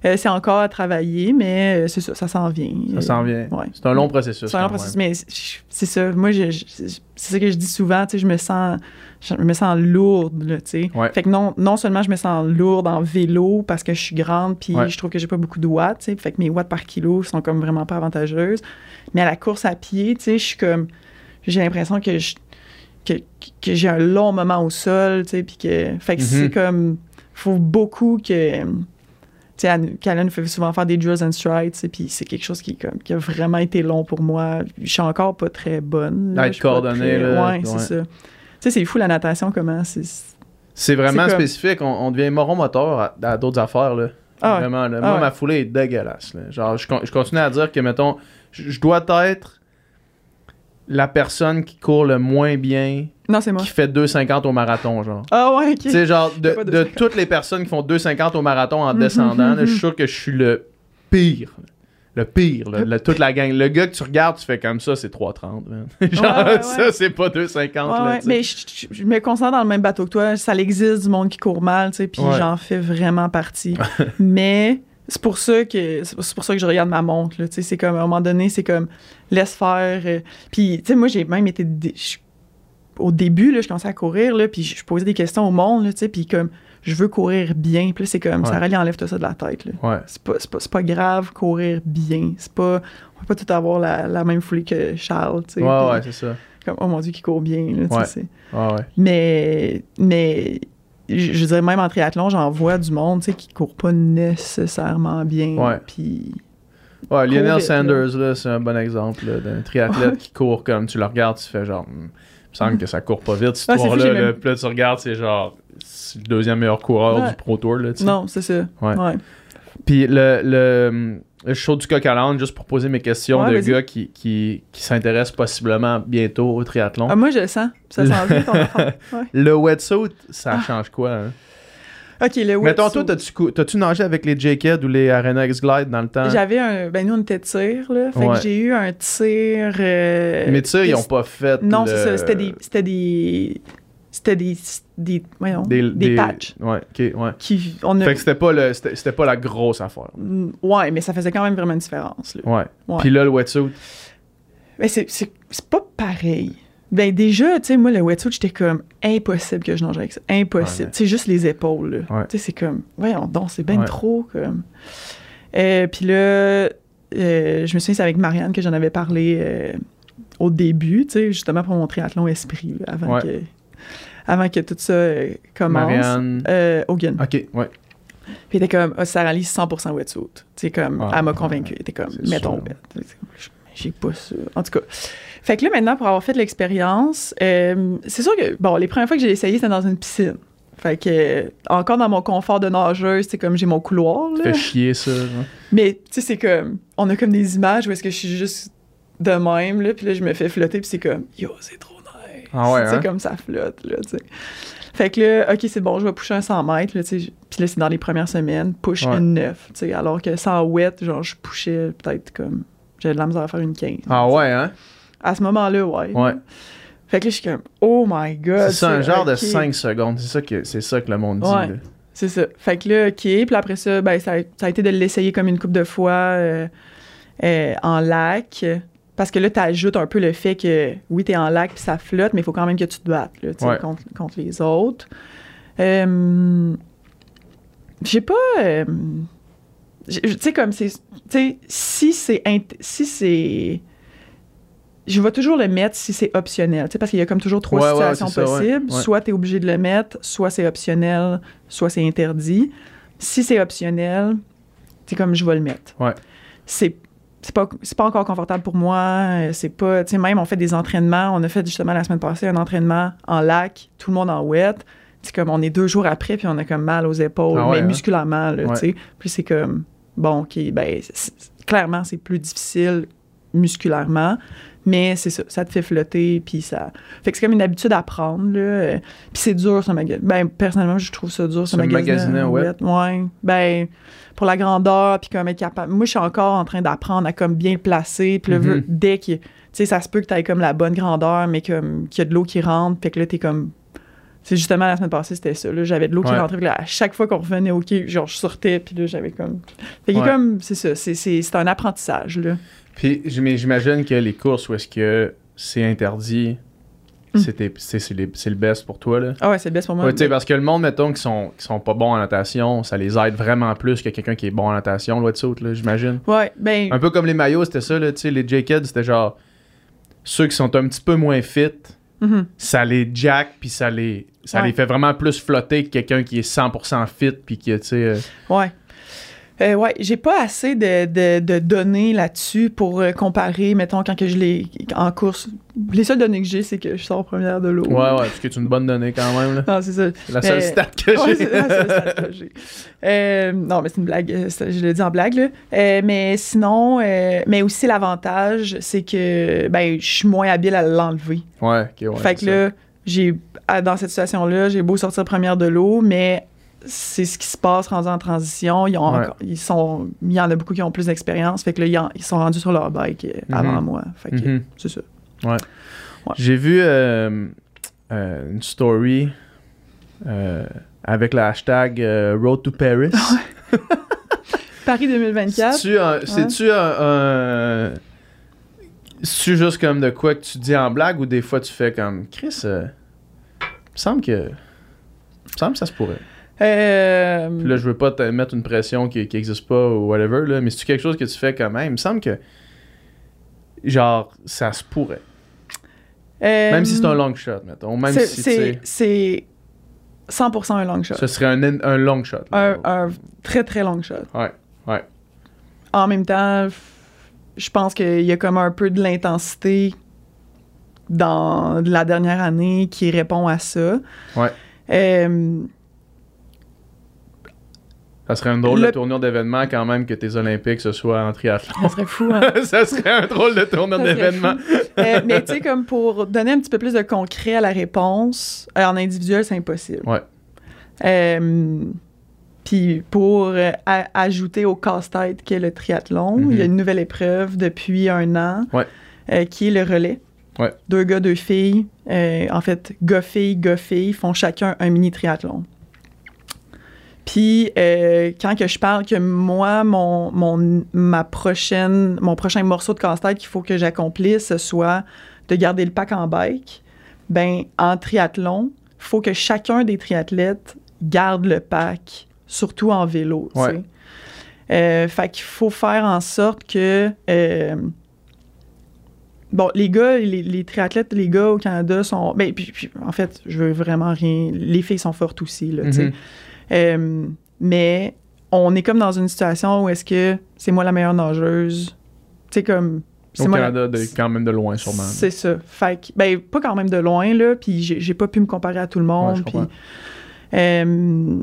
Euh, c'est encore à travailler, mais euh, c'est ça, ça s'en vient. Ça s'en vient. Ouais. C'est un long processus. C'est un long processus, même. mais c'est ça. Moi, je- je- c'est ça que je dis souvent, tu sais, je me sens, je me sens lourde, là, tu sais. Ouais. Fait que non, non seulement je me sens lourde en vélo parce que je suis grande, puis Ouais. je trouve que j'ai pas beaucoup de watts, tu sais. Fait que mes watts par kilo sont comme vraiment pas avantageuses. Mais à la course à pied, tu sais, je suis comme, j'ai l'impression que je, que, que j'ai un long moment au sol, tu sais, puis que, fait que Mhm. c'est comme, faut beaucoup que, tu sais, fait souvent faire des drills and strides, puis c'est quelque chose qui, comme, qui a vraiment été long pour moi. Je suis encore pas très bonne. là. Être coordonnée, là, Ouais, ouais. c'est ça. Tu sais, c'est fou la natation, comment c'est. C'est vraiment comme- spécifique. On, on devient moron moteur à, à d'autres affaires. Là. Ah. Vraiment. Là. Ah Moi, ouais. ma foulée est dégueulasse. là. Genre, je, je continue à dire que, mettons, je, je dois être la personne qui court le moins bien, Non, c'est moi. qui fait 2,50 au marathon, genre. Ah ouais, ok. Tu sais, genre, de, Fais pas de 2,50. toutes les personnes qui font 2,50 au marathon en Mhm, descendant, là, je suis mhm. sûr que je suis le pire. Le pire, là, le- toute la gang. Le gars que tu regardes, tu fais comme ça, c'est 3,30. man. Genre, Ouais, ouais, ça, c'est pas 2,50. Ouais, là, ouais. tu sais. Mais je, je- je me concentre dans le même bateau que toi. Ça existe du monde qui court mal, tu sais, puis j'en fais vraiment partie. Mais c'est pour ça que c'est pour ça que je regarde ma montre. Là, tu sais, c'est comme à un moment donné, c'est comme laisse faire. euh, puis tu sais, moi j'ai même été dé- au début là, je commençais à courir là, puis je posais des questions au monde, là, tu sais, puis comme je veux courir bien. Puis c'est comme Ouais. Sarah, lui, enlève-toi ça de la tête. Là. Ouais. C'est pas, c'est pas, c'est pas grave courir bien. C'est pas, on peut pas tout avoir la, la même foulée que Charles. tu sais, Ouais, ouais, c'est ça. Comme, oh mon Dieu, qui court bien. Là, tu sais, mais, mais je, dirais même en triathlon, j'en vois du monde tu sais, qui court pas nécessairement bien. Ouais. Puis, Ouais, Lionel vite, Sanders, là, c'est un bon exemple d'un triathlète qui court comme tu le regardes, tu fais genre. Hmm, il me semble que ça court pas vite, cette Ah, histoire-là. là. même- Puis là, tu regardes, c'est genre. C'est le deuxième meilleur coureur Ouais. du Pro Tour, là, tu sais. non, c'est ça. Ouais. Puis le, le, le show du coq à l'âne, juste pour poser mes questions Ouais, de gars qui, qui, qui s'intéressent possiblement bientôt au triathlon. Ah, moi, je le sens. Ça s'en vient, ton affaire. Ouais. Le wetsuit, ça Ah. change quoi? Hein? OK, le Mettons, wetsuit. toi, t'as-tu, nagé avec les J-Ked ou les Arena X-Glide dans le temps? J'avais un. Ben, nous, on était tir, là. Fait Ouais. que j'ai eu un tir. euh, Mais tu sais, ils ont pas fait. Non, le- c'est ça. C'était des. C'était des. C'était des. Des, voyons, Des, des, patchs. Ouais, ok, ouais. Qui, on a, Fait que c'était pas, le, c'était, c'était pas la grosse affaire. Mm, Ouais, mais ça faisait quand même vraiment une différence. Là. Ouais. Ouais. Puis là, le wetsuit? Mais c'est, c'est, c'est pas pareil. Ben déjà, tu sais, moi, le wetsuit, j'étais comme impossible que je nage avec ça. Impossible. Ouais. Sais, juste les épaules, là. Ouais. Tu sais, c'est comme, voyons donc, c'est bien Ouais. trop, comme. Euh, Puis là, euh, je me souviens, c'est avec Marianne que j'en avais parlé euh, au début, tu sais, justement pour mon triathlon esprit, là, avant, Ouais. Avant que tout ça euh, commence. Marianne. Euh, Hogan. Ok, ouais. Puis il était comme, ah, Sarah Lee, 100% wetsuit. Tu sais, comme, Ah, elle m'a convaincu. Elle était comme, wet. J'ai pas ça. En tout cas. Fait que là, maintenant, pour avoir fait l'expérience, euh, c'est sûr que, bon, les premières fois que j'ai essayé, c'était dans une piscine. Fait que, euh, encore dans mon confort de nageuse, c'est comme j'ai mon couloir, là. Fait chier ça. Mais, tu sais, c'est comme, on a comme des images où est-ce que je suis juste de même, là, puis là, je me fais flotter, puis c'est comme, yo, c'est trop. Ah ouais, hein? comme ça flotte, là, tu sais. Fait que là, OK, c'est bon, je vais pusher un 100 mètres, là, tu sais. Puis là, c'est dans les premières semaines, push Ouais. une 9, tu sais. Alors que sans wet, genre, je pushais peut-être comme, j'avais de la misère à faire une 15. Ah ouais, hein? À ce moment-là, ouais. Ouais. Fait que là, je suis comme, oh my god. C'est un genre de OK. 5 secondes. C'est ça que, c'est ça que le monde dit. Ouais. C'est ça. Fait que là, OK. Puis après ça, ben, ça, a, ça a été de l'essayer comme une couple de fois euh, euh, en lac. Parce que là, tu ajoutes un peu le fait que, oui, tu es en lac puis ça flotte, mais il faut quand même que tu te battes là, Ouais. contre, contre les autres. Euh, J'ai pas. euh, Tu sais, comme c'est. Tu sais, si c'est. int- Si c'est. Je vais toujours le mettre si c'est optionnel, tu sais, parce qu'il y a comme toujours trois Ouais, situations ça, possibles. Soit tu es obligé de le mettre, soit c'est optionnel, soit c'est interdit. Si c'est optionnel, c'est comme je vais le mettre. Ouais. C'est c'est pas c'est pas encore confortable pour moi, euh, c'est pas tu sais même on fait des entraînements, on a fait justement la semaine passée un entraînement en lac, tout le monde en wet. C'est comme on est deux jours après puis on a comme mal aux épaules, Ah ouais, mais hein? musculairement là, Ouais. tu sais. Puis c'est comme bon, OK, ben clairement c'est plus difficile musculairement, mais c'est ça, ça te fait flotter puis ça fait que c'est comme une habitude à prendre là. Puis c'est dur ce magasin. Ben personnellement, je trouve ça dur ce magasin. en wet. Ouais. Ben pour la grandeur puis comme être capable. Moi, je suis encore en train d'apprendre à comme bien le placer. Puis là, Mhm. dès que tu sais, ça se peut que tu aies comme la bonne grandeur, mais comme qu'il y a de l'eau qui rentre, fait que là t'es comme C'est justement la semaine passée, c'était ça. là. J'avais de l'eau qui Ouais. rentrait. puis là, à chaque fois qu'on revenait quai, genre, je sortais, puis là, j'avais comme. Fait que Ouais. comme, c'est ça. C'est un apprentissage, là. Puis j'im- j'imagine que les courses où est-ce que c'est interdit, Mm. c'était- c'est le best pour toi, là. Ah ouais, c'est le best pour moi. Ouais, parce que le monde, mettons, qui sont, qui sont pas bons en natation, ça les aide vraiment plus que quelqu'un qui est bon en natation, là, là, j'imagine. Ouais, ben. Un peu comme les maillots, c'était ça, là, tu sais, les J-Kids, c'était genre ceux qui sont un petit peu moins fit, mhm. ça les jack, puis ça les ça Ouais. les fait vraiment plus flotter que quelqu'un qui est 100% fit, puis qui, tu sais... euh, Ouais. Euh, ouais, j'ai pas assez de, de, de données là-dessus pour euh, comparer, mettons, quand que je l'ai en course. Les seules données que j'ai, c'est que je sors première de l'eau. Ouais, ouais, parce que c'est une bonne donnée quand même, là. Non, c'est ça. C'est la seule stat que Ouais, j'ai. c'est la seule stat que j'ai. Euh, non, mais c'est une blague. euh, Je le dis en blague, là. Euh, mais sinon, euh, mais aussi l'avantage, c'est que ben, je suis moins habile à l'enlever. ouais, ok, ouais. fait que là, j'ai, dans cette situation-là, j'ai beau sortir première de l'eau, mais c'est ce qui se passe rendu en transition. Ils, ont Ouais. encore- ils sont, il y en a beaucoup qui ont plus d'expérience. Fait que là, ils, en- ils sont rendus sur leur bike euh, Mhm. avant moi. Fait que Mhm. c'est ça. J'ai vu euh, euh, une story euh, avec le hashtag Road to Paris. Paris 2024. C'est-tu un. Juste comme de quoi que tu dis en blague ou des fois tu fais comme Chris, euh, il me semble que. Il me semble que ça se pourrait. Euh, Puis là, je veux pas te mettre une pression qui n'existe pas ou whatever, là, mais c'est-tu quelque chose que tu fais quand même? Il me semble que. Genre, ça se pourrait. euh, Même si c'est un long shot, mettons. Même c'est- si, c'est, c'est 100% un long shot. ce serait un, un long shot. Un, un très, très long shot. Ouais, ouais. En même temps, je pense qu'il y a comme un peu de l'intensité dans la dernière année qui répond à ça. Ouais. Euh, Ça serait une drôle Le- de tournure d'événement quand même que tes Olympiques ce soit en triathlon. ça serait fou, hein? ça serait un drôle de tournure d'événement. Euh, mais tu sais, comme pour donner un petit peu plus de concret à la réponse, euh, en individuel, c'est impossible. Ouais. Euh, Puis pour ajouter au casse-tête qu'est le triathlon, Mhm. il y a une nouvelle épreuve depuis un an Ouais. qui est le relais. Ouais. Deux gars, deux filles. En fait, gars-filles, gars-filles font chacun un mini triathlon. Puis euh, quand que je parle que moi, mon, mon, ma prochaine, mon prochain morceau de casse-tête qu'il faut que j'accomplisse, ce soit de garder le pack en bike, ben en triathlon, faut que chacun des triathlètes garde le pack, surtout en vélo. tu Ouais. sais. Euh, fait qu'il faut faire en sorte que euh, Bon, les gars, les, les triathlètes, les gars au Canada sont. Ben, puis, puis, en fait, je veux vraiment rien. Les filles sont fortes aussi, là, tu sais. Euh, mais on est comme dans une situation où est-ce que c'est moi la meilleure nageuse. Tu sais, comme. Au moi la- Canada, de- quand même de loin, sûrement. C'est ça. Fait que, ben, pas quand même de loin, là, puis j'ai pas pu me comparer à tout le monde. puis, euh,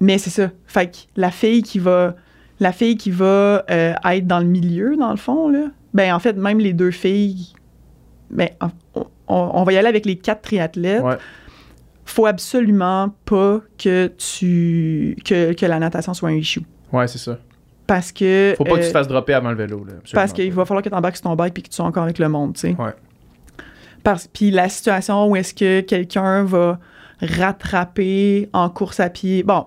mais c'est ça. Fait que la fille qui va, la fille qui va euh, être dans le milieu, dans le fond, là, ben, en fait, même les deux filles, ben, on, on- on va y aller avec les quatre triathlètes. Ouais. Faut absolument pas que tu que, que la natation soit un issue. Ouais, c'est ça. Parce que. Faut pas que tu euh, te fasses dropper avant le vélo. Là, parce qu'il va falloir que tu embarques sur ton bike puis que tu sois encore avec le monde, tu sais. Ouais. Parce puis la situation où est-ce que quelqu'un va rattraper en course à pied. Bon,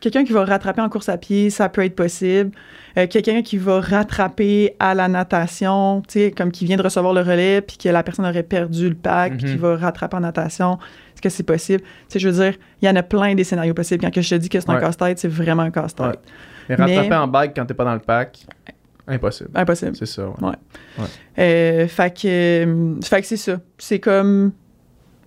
quelqu'un qui va rattraper en course à pied, ça peut être possible. Euh, quelqu'un qui va rattraper à la natation, tu sais, comme qui vient de recevoir le relais puis que la personne aurait perdu le pack, puis Mhm. qui va rattraper en natation, est-ce que c'est possible? Tu sais, je veux dire, il y en a plein des scénarios possibles. Quand je te dis que c'est un casse-tête, c'est vraiment un casse-tête. Ouais. Mais rattraper en bike quand t'es pas dans le pack, impossible. Impossible. C'est ça, ouais. Euh, fait que, euh, fait que c'est ça. C'est comme.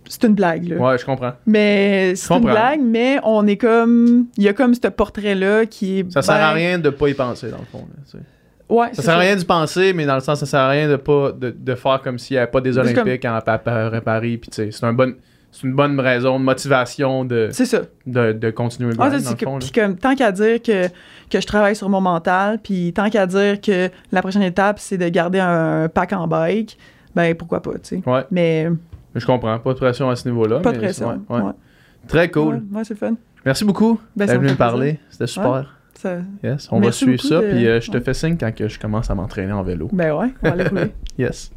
C'est une blague, là. Ouais, je comprends. Mais c'est une blague, mais on est comme. Il y a comme ce portrait-là qui est. Ça sert à ben- rien de pas y penser, dans le fond. là, tu sais. Ouais, Ça sert à rien d'y penser, mais dans le sens, ça sert à rien de pas de, de faire comme s'il n'y avait pas des comme- Olympiques en à, à Paris. Puis, tu sais, c'est un bon, c'est une bonne raison, de motivation de, C'est ça. de, de continuer le Ah, c'est puis comme, tant qu'à dire que, que je travaille sur mon mental, puis tant qu'à dire que la prochaine étape, c'est de garder un, pack en bike, ben pourquoi pas, tu sais. Ouais, Mais je comprends. Pas de pression à ce niveau-là. pas de pression. ouais, ouais. Ouais. Très cool. Ouais, ouais, c'est le fun. Merci beaucoup Ben, d'être venu me parler. C'était super. Ça- Yes. On Merci va suivre ça, de- puis euh, je te fais signe quand que je commence à m'entraîner en vélo. Ben ouais, on va aller rouler. Yes.